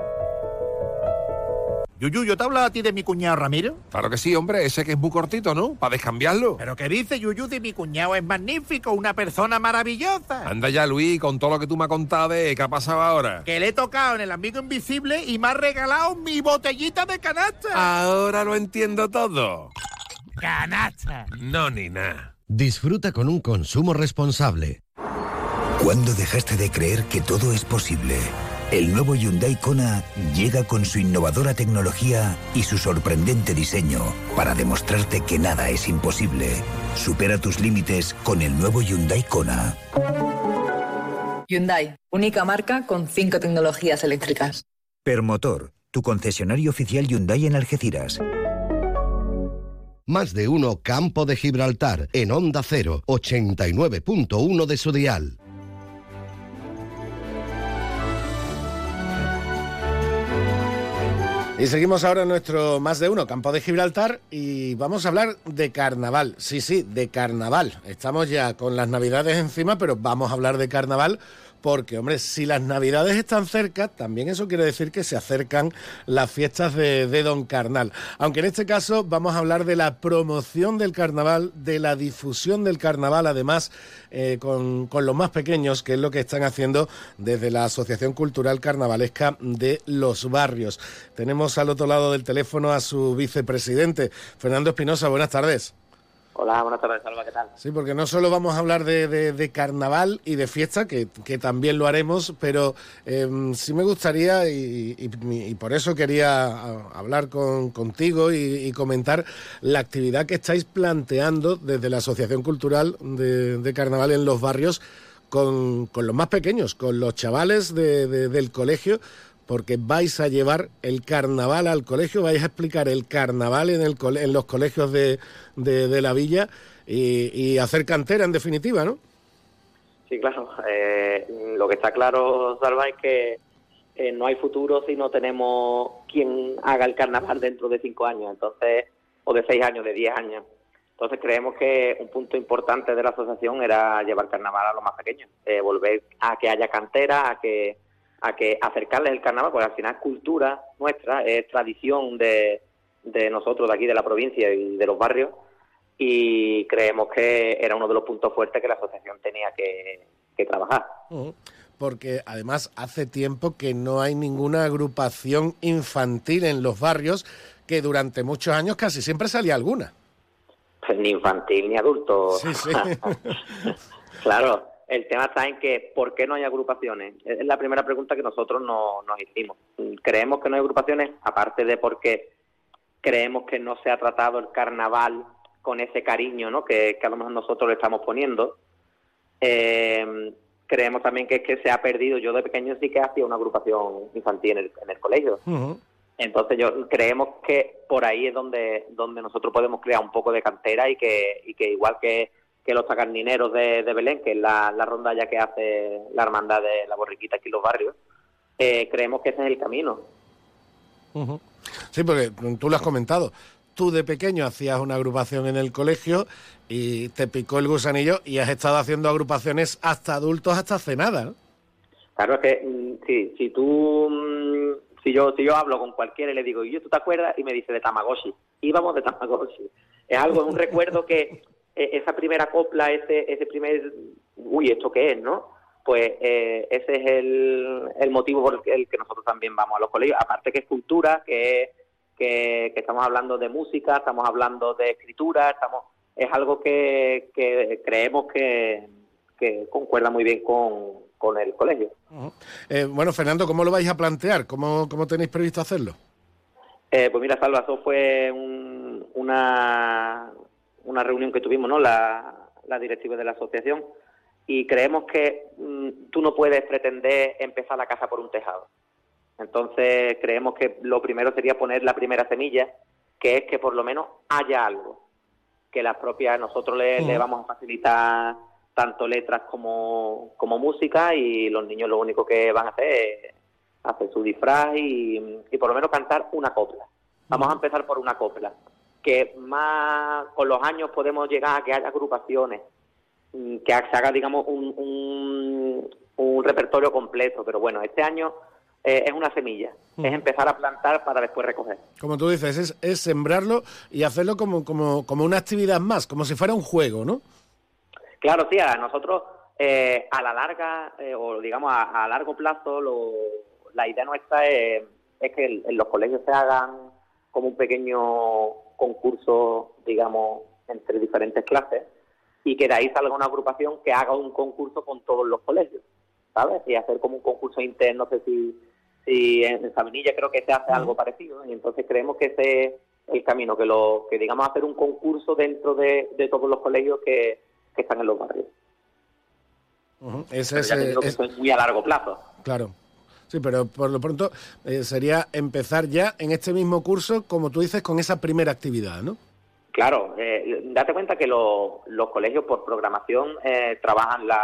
Yuyu, ¿yo te hablaba a ti de mi cuñado Ramiro? Claro que sí, hombre, ese que es muy cortito, ¿no? Para descambiarlo. ¿Pero qué dice Yuyu de mi cuñado? Es magnífico, una persona maravillosa. Anda ya, Luis, con todo lo que tú me has contado de qué ha pasado ahora. Que le he tocado en el amigo invisible y me ha regalado mi botellita de canasta. Ahora lo entiendo todo. Canasta. No, ni nada. Disfruta con un consumo responsable. ¿Cuándo dejaste de creer que todo es posible? El nuevo Hyundai Kona llega con su innovadora tecnología y su sorprendente diseño para demostrarte que nada es imposible. Supera tus límites con el nuevo Hyundai Kona. Hyundai, única marca con cinco tecnologías eléctricas. Permotor, tu concesionario oficial Hyundai en Algeciras. Más de uno Campo de Gibraltar en Onda 0, 89.1 de su dial. Y seguimos ahora nuestro más de uno, Campo de Gibraltar, y vamos a hablar de carnaval. Sí, sí, de carnaval. Estamos ya con las navidades encima, pero vamos a hablar de carnaval porque, hombre, si las navidades están cerca, también eso quiere decir que se acercan las fiestas de, Don Carnal. Aunque en este caso vamos a hablar de la promoción del carnaval, de la difusión del carnaval, además eh, con, con, los más pequeños, que es lo que están haciendo desde la Asociación Cultural Carnavalesca de los Barrios. Tenemos al otro lado del teléfono a su vicepresidente, Fernando Espinosa. Buenas tardes. Hola, buenas tardes, Salva, ¿qué tal? Sí, porque no solo vamos a hablar de, de, carnaval y de fiesta, que, que, también lo haremos, pero eh, sí me gustaría, y, por eso quería hablar con, contigo y, y, comentar la actividad que estáis planteando desde la Asociación Cultural de, de Carnaval en los barrios con, con, los más pequeños, con los chavales del colegio, porque vais a llevar el carnaval al colegio, vais a explicar el carnaval en, el, en los colegios de, de, la villa y, y, hacer cantera en definitiva, ¿no? Sí, claro. Eh, lo que está claro, Salva, es que eh, no hay futuro si no tenemos quien haga el carnaval dentro de cinco años, entonces o de seis años, de diez años. Entonces creemos que un punto importante de la asociación era llevar carnaval a los más pequeños, eh, volver a que haya cantera, a que a que acercarles el carnaval, porque al final es cultura nuestra, es tradición de, de nosotros de aquí, de la provincia y de los barrios, y creemos que era uno de los puntos fuertes que la asociación tenía que, que trabajar. Porque además hace tiempo que no hay ninguna agrupación infantil en los barrios, que durante muchos años casi siempre salía alguna. Pues ni infantil ni adulto. Sí, sí. claro, el tema está en que ¿por qué no hay agrupaciones? Es la primera pregunta que nosotros no, nos hicimos. Creemos que no hay agrupaciones, aparte de porque creemos que no se ha tratado el carnaval con ese cariño ¿no? que, que a lo mejor nosotros le estamos poniendo. Eh, creemos también que es que se ha perdido. Yo de pequeño sí que hacía una agrupación infantil en el, en el colegio. Uh -huh. Entonces yo creemos que por ahí es donde, donde nosotros podemos crear un poco de cantera y que, y que igual que que los tacarnineros de, de, Belén, que es la, la rondalla que hace la hermandad de la borriquita aquí en los barrios, eh, creemos que ese es el camino. Uh -huh. Sí, porque tú lo has comentado. Tú de pequeño hacías una agrupación en el colegio y te picó el gusanillo y has estado haciendo agrupaciones hasta adultos, hasta cenada. ¿no? Claro, es que sí, si tú, si yo, si yo hablo con cualquiera y le digo, ¿y yo tú te acuerdas? Y me dice de Tamagotchi. Íbamos de Tamagotchi. Es algo, es un recuerdo que esa primera copla, ese, ese primer, uy, ¿esto qué es, no? Pues eh, ese es el, el, motivo por el que nosotros también vamos a los colegios. Aparte que es cultura, que, que, que, estamos hablando de música, estamos hablando de escritura, estamos es algo que, que creemos que, que concuerda muy bien con, con el colegio. Eh, bueno, Fernando, ¿cómo lo vais a plantear? ¿Cómo, cómo tenéis previsto hacerlo? Eh, pues mira, Salva, eso fue una, una reunión que tuvimos, ¿no? La, la directiva de la asociación y creemos que mm, tú no puedes pretender empezar la casa por un tejado. Entonces creemos que lo primero sería poner la primera semilla, que es que por lo menos haya algo, que las propias nosotros le, le vamos a facilitar tanto letras como, como música y los niños lo único que van a hacer es hacer su disfraz y, y por lo menos cantar una copla. Vamos a empezar por una copla, que más con los años podemos llegar a que haya agrupaciones, mm, que se haga, digamos, un, un, un repertorio completo, pero bueno, este año eh, es una semilla, es empezar a plantar para después recoger. Como tú dices, es, es sembrarlo y hacerlo como, como, como una actividad más, como si fuera un juego, ¿no? Claro, sí, a nosotros eh, a la larga, eh, o digamos a, a largo plazo, lo, la idea nuestra es, es que en los colegios se hagan como un pequeño concurso, digamos, entre diferentes clases y que de ahí salga una agrupación que haga un concurso con todos los colegios, ¿sabes? Y hacer como un concurso interno, no sé si, si en Sabinilla creo que se hace algo parecido y entonces creemos que ese es el camino, que lo que digamos hacer un concurso dentro de, de todos los colegios que, que están en los barrios. Ese Pero es, ya te digo que es- eso es muy a largo plazo. Claro. Sí, pero por lo pronto eh, sería empezar ya en este mismo curso, como tú dices, con esa primera actividad, ¿no? Claro, eh, date cuenta que lo- los colegios por programación eh, trabajan la,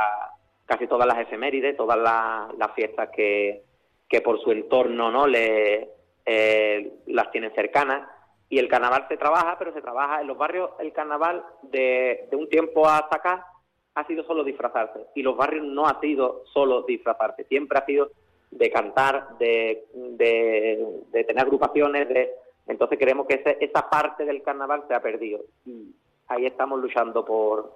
casi todas las efemérides, todas la- las fiestas que, que por su entorno no le eh, las tienen cercanas y el carnaval se trabaja, pero se trabaja en los barrios. El carnaval de, de un tiempo hasta acá ha sido solo disfrazarse y los barrios no ha sido solo disfrazarse, siempre ha sido de cantar, de, de, de tener agrupaciones, de entonces creemos que ese- esa parte del carnaval se ha perdido y ahí estamos luchando por,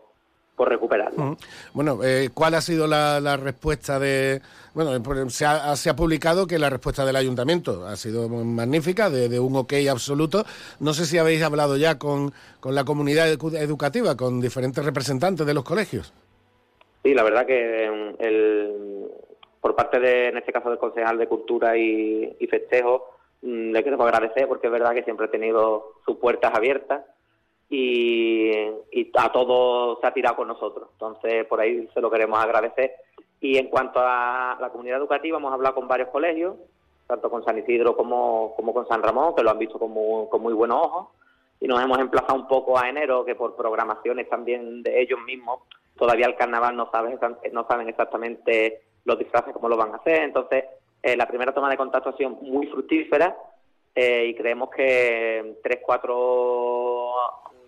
por recuperarlo. Ujú. Bueno, eh, ¿cuál ha sido la, la respuesta de... Bueno, se ha, se ha publicado que la respuesta del ayuntamiento ha sido magnífica, de, de un ok absoluto. No sé si habéis hablado ya con, con la comunidad edu- educativa, con diferentes representantes de los colegios. Sí, la verdad que mm, el, por parte de, en este caso, del concejal de Cultura y, y Festejo, mm, le queremos agradecer porque es verdad que siempre ha tenido sus puertas abiertas y, a todo se ha tirado con nosotros. Entonces, por ahí se lo queremos agradecer. Y en cuanto a la comunidad educativa, hemos hablado con varios colegios, tanto con San Isidro como, como con San Ramón, que lo han visto con muy, con muy buenos ojos. Y nos hemos emplazado un poco a enero, que por programaciones también de ellos mismos, todavía el carnaval no saben, no saben exactamente los disfraces, cómo lo van a hacer. Entonces, eh, la primera toma de contacto ha sido muy fructífera eh, y creemos que tres, cuatro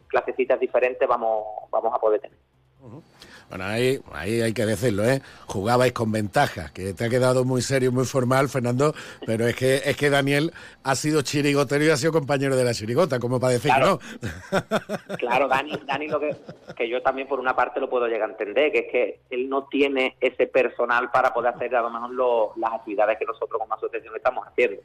clasecitas diferentes vamos, vamos a poder tener. Bueno, ahí, ahí hay que decirlo, ¿eh? Jugabais con ventaja, que te ha quedado muy serio, muy formal, Fernando, pero es que es que Daniel ha sido chirigotero y ha sido compañero de la chirigota, como para decir Claro. que no. Claro, Dani, Dani lo que, que yo también por una parte lo puedo llegar a entender, que es que él no tiene ese personal para poder hacer a lo mejor lo- las actividades que nosotros como asociación estamos haciendo.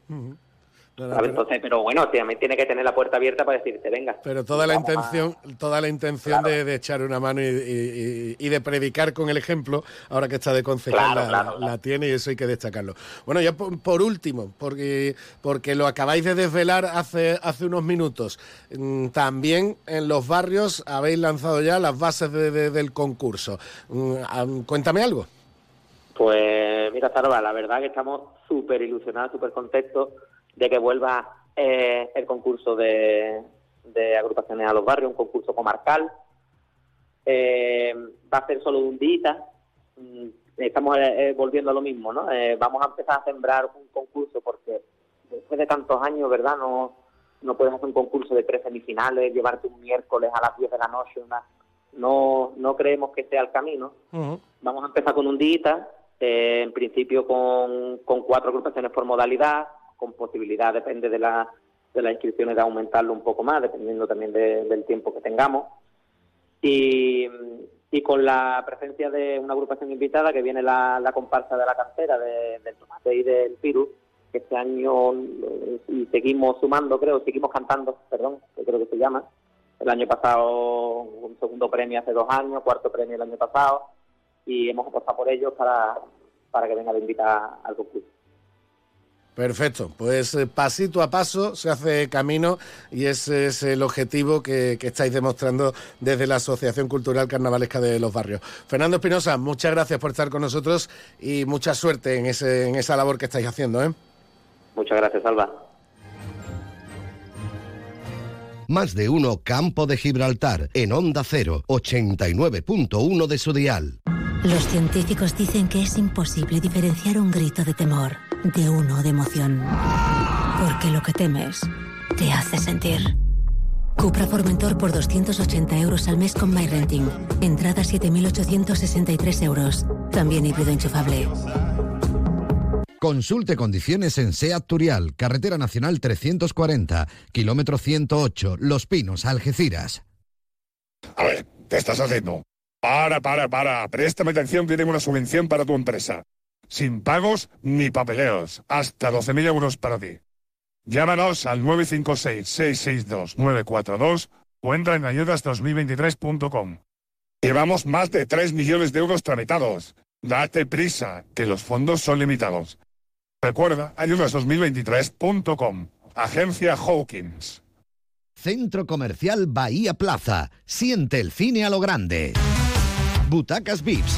¿Sabes? pero- Entonces, pero bueno, también tiene que tener la puerta abierta para decirte, venga. Pero toda la a- intención, toda la intención de, de echar una mano y, y- y- y de predicar con el ejemplo, ahora que está de concejal, Claro, la, tiene y eso hay que destacarlo. Bueno, ya por, por último, porque, porque lo acabáis de desvelar hace, hace unos minutos, mm, también en los barrios habéis lanzado ya las bases de- de- del concurso. Mm, Cuéntame algo. Pues mira, Zarba, la verdad que estamos súper ilusionados, súper contentos de que vuelva eh, el concurso de, de agrupaciones a los barrios, un concurso comarcal. Eh, va a ser solo un día. Mm, Estamos eh, eh, volviendo a lo mismo, ¿no? Eh, vamos a empezar a sembrar un concurso porque después de tantos años, ¿verdad? No, no puedes hacer un concurso de tres semifinales, llevarte un miércoles a las 10 de la noche. Una... No, no creemos que sea el camino. Vamos a empezar con un día, en principio con, con cuatro agrupaciones por modalidad, con posibilidad, depende de, la, de las inscripciones, de aumentarlo un poco más, dependiendo también de- del tiempo que tengamos. Y, y con la presencia de una agrupación invitada, que viene la, la comparsa de la cantera de- del Tomate y del Piru, que este año eh, y seguimos sumando, creo, seguimos cantando, perdón, que creo que se llama. el año pasado un segundo premio hace dos años, cuarto premio el año pasado, y hemos apostado por ellos para, para que venga a invitar al concurso. Perfecto, pues eh, pasito a paso se hace camino y ese es el objetivo que, estáis demostrando desde la Asociación Cultural Carnavalesca de los Barrios. Fernando Espinosa, muchas gracias por estar con nosotros y mucha suerte en, ese, en esa labor que estáis haciendo. ¿eh? Muchas gracias, Alba. Más de uno Campo de Gibraltar en Onda 0, 89.1 de su dial. Los científicos dicen que es imposible diferenciar un grito de temor de uno de emoción. Porque lo que temes te hace sentir. Cupra Formentor por 280 euros al mes con MyRenting. Entrada 7.863 euros. También híbrido enchufable. Consulte condiciones en SEAT Turial, Carretera Nacional 340, kilómetro 108, Los Pinos, Algeciras. A ver, ¿qué estás haciendo? Para, para, para. Préstame atención que tengo una subvención para tu empresa. Sin pagos ni papeleos. Hasta 12.000 euros para ti. Llámanos al 956-662-942 o entra en ayudas2023.com. Llevamos más de 3 millones de euros tramitados. Date prisa, que los fondos son limitados. Recuerda, ayudas2023.com. Agencia Hawkins. Centro Comercial Bahía Plaza. Siente el cine a lo grande. Butacas VIPs,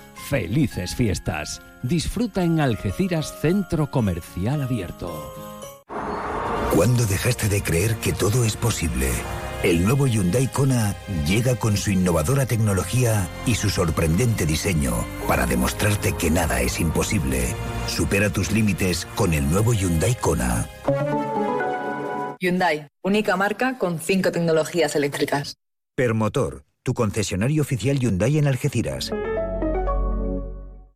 Felices fiestas. Disfruta en Algeciras Centro Comercial Abierto. ¿Cuándo dejaste de creer que todo es posible? El nuevo Hyundai Kona llega con su innovadora tecnología y su sorprendente diseño para demostrarte que nada es imposible. Supera tus límites con el nuevo Hyundai Kona. Hyundai, única marca con cinco tecnologías eléctricas. Permotor, tu concesionario oficial Hyundai en Algeciras.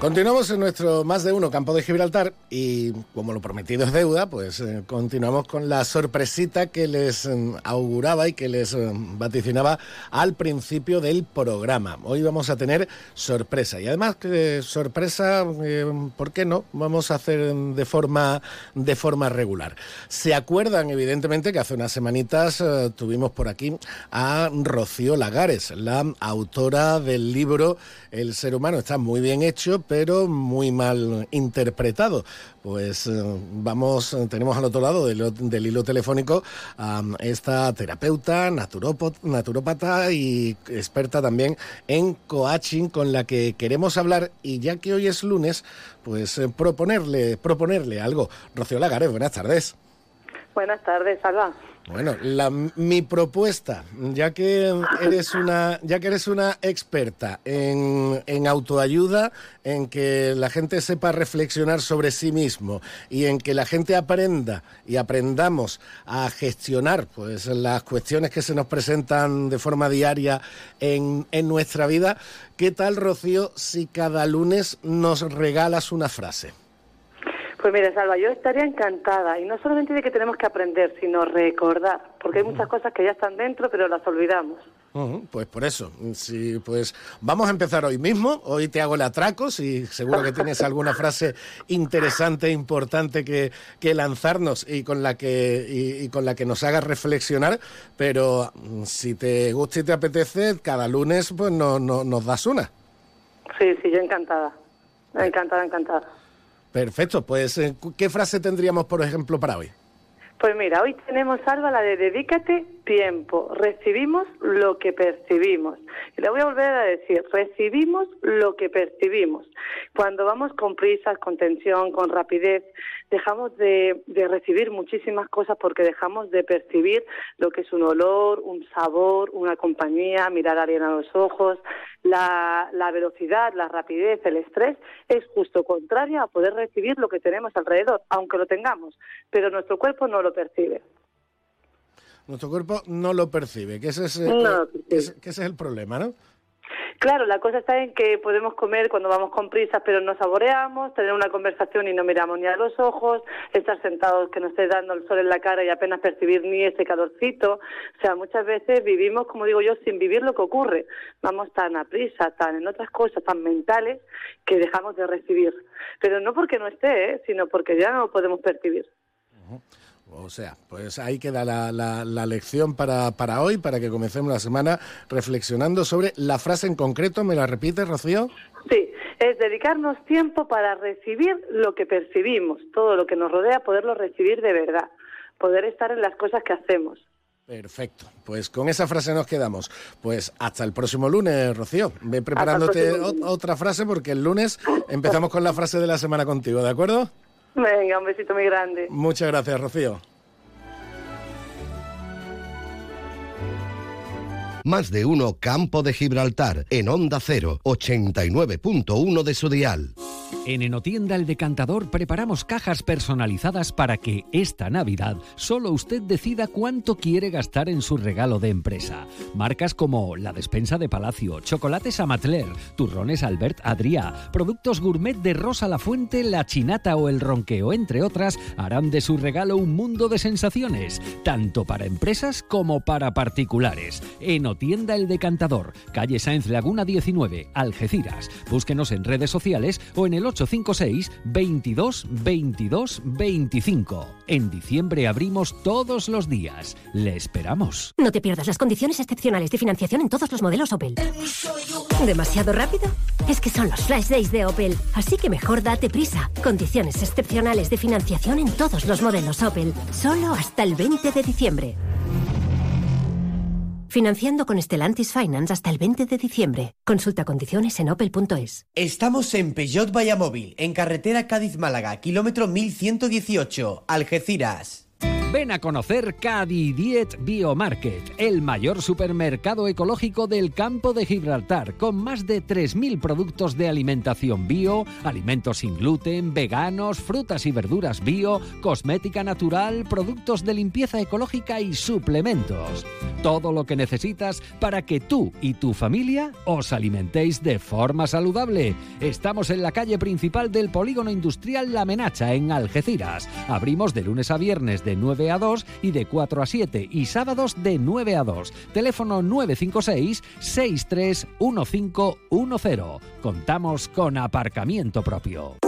Continuamos en nuestro más de uno campo de Gibraltar y como lo prometido es deuda, pues eh, continuamos con la sorpresita que les eh, auguraba y que les eh, vaticinaba al principio del programa. Hoy vamos a tener sorpresa y además que sorpresa, ¿por qué no? Vamos a hacer de forma de forma regular. Se acuerdan evidentemente que hace unas semanitas tuvimos por aquí a Rocío Lagares, la autora del libro El ser humano está muy bien hecho pero muy mal interpretado. Pues eh, vamos, tenemos al otro lado del, hilo telefónico a esta terapeuta, naturópata y experta también en coaching con la que queremos hablar y ya que hoy es lunes, pues eh, proponerle, proponerle algo. Rocío Lagares, buenas tardes. Buenas tardes, Salva. Bueno, mi propuesta, ya que eres una, ya que eres una experta en, en, autoayuda, en que la gente sepa reflexionar sobre sí mismo y en que la gente aprenda y aprendamos a gestionar pues las cuestiones que se nos presentan de forma diaria en, en nuestra vida, ¿qué tal, Rocío, si cada lunes nos regalas una frase? Pues mira, Salva, yo estaría encantada. Y no solamente de que tenemos que aprender, sino recordar. Porque hay muchas cosas que ya están dentro, pero las olvidamos. Pues por eso, sí, pues vamos a empezar hoy mismo. Hoy te hago el atraco, si seguro que tienes alguna frase interesante, importante que, que lanzarnos y con la que y, y con la que nos hagas reflexionar. Pero mm, si te gusta y te apetece, cada lunes pues no, no- nos das una. Sí, sí, yo encantada. Encantada, encantada. Perfecto, pues eh, ¿qué frase tendríamos, por ejemplo, para hoy? Pues mira, hoy tenemos, Salva, la de dedícate tiempo. Recibimos lo que percibimos. Y le voy a volver a decir, recibimos lo que percibimos. Cuando vamos con prisas, con tensión, con rapidez, dejamos de, de recibir muchísimas cosas porque dejamos de percibir lo que es un olor, un sabor, una compañía, mirar a alguien a los ojos. La, la velocidad, la rapidez, el estrés es justo contraria a poder recibir lo que tenemos alrededor, aunque lo tengamos, pero nuestro cuerpo no lo percibe. Nuestro cuerpo no lo percibe, que ese es, eh, No que ese- que ese es el problema, ¿no? Claro, la cosa está en que podemos comer cuando vamos con prisas, pero no saboreamos, tener una conversación y no miramos ni a los ojos, estar sentados que nos esté dando el sol en la cara y apenas percibir ni ese calorcito. O sea, muchas veces vivimos, como digo yo, sin vivir lo que ocurre. Vamos tan a prisa, tan en otras cosas, tan mentales, que dejamos de recibir. Pero no porque no esté, ¿eh? sino porque ya no lo podemos percibir. O sea, pues ahí queda la, la- la lección para, para hoy, para que comencemos la semana reflexionando sobre la frase en concreto. ¿Me la repites, Rocío? Sí, es dedicarnos tiempo para recibir lo que percibimos, todo lo que nos rodea, poderlo recibir de verdad, poder estar en las cosas que hacemos. Perfecto. Pues con esa frase nos quedamos. Pues hasta el próximo lunes, Rocío. Ve preparándote otra frase porque el lunes empezamos con la frase de la semana contigo, ¿de acuerdo? Venga, un besito muy grande. Muchas gracias, Rocío. Más de uno Campo de Gibraltar en Onda 0, 89.1 de su dial. En Enotienda El Decantador preparamos cajas personalizadas para que esta Navidad solo usted decida cuánto quiere gastar en su regalo de empresa. Marcas como la despensa de Palacio, chocolates Amatler, turrones Albert Adrià, productos gourmet de Rosa La Fuente, La Chinata o El Ronqueo, entre otras, harán de su regalo un mundo de sensaciones, tanto para empresas como para particulares. El Decantador, calle Sáenz Laguna 19, Algeciras. Búsquenos en redes sociales o en el 856 22 22 25. En diciembre abrimos todos los días. Le esperamos. No te pierdas las condiciones excepcionales de financiación en todos los modelos Opel. ¿Demasiado rápido? Es que son los flash days de Opel, así que mejor date prisa. Condiciones excepcionales de financiación en todos los modelos Opel, solo hasta el 20 de diciembre. Financiando con Stellantis Finance hasta el 20 de diciembre. Consulta condiciones en opel.es. Estamos en Peugeot Vallamóvil, en carretera Cádiz-Málaga, kilómetro 1118, Algeciras. Ven a conocer Cadidiet Biomarket, el mayor supermercado ecológico del campo de Gibraltar, con más de 3.000 productos de alimentación bio, alimentos sin gluten, veganos, frutas y verduras bio, cosmética natural, productos de limpieza ecológica y suplementos. Todo lo que necesitas para que tú y tu familia os alimentéis de forma saludable. Estamos en la calle principal del polígono industrial La Menacha, en Algeciras. Abrimos de lunes a viernes de 9 a 2 y de 4 a 7 y sábados de 9 a 2. Teléfono 956 631510. Contamos con aparcamiento propio.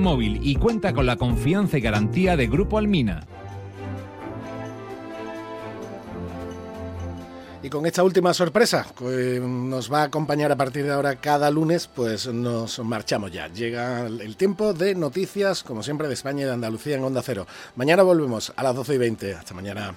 Móvil y cuenta con la confianza y garantía de Grupo Almina. Y con esta última sorpresa, que nos va a acompañar a partir de ahora cada lunes, pues nos marchamos ya. Llega el tiempo de noticias, como siempre, de España y de Andalucía en Onda Cero. Mañana volvemos a las 12 y 20. Hasta mañana.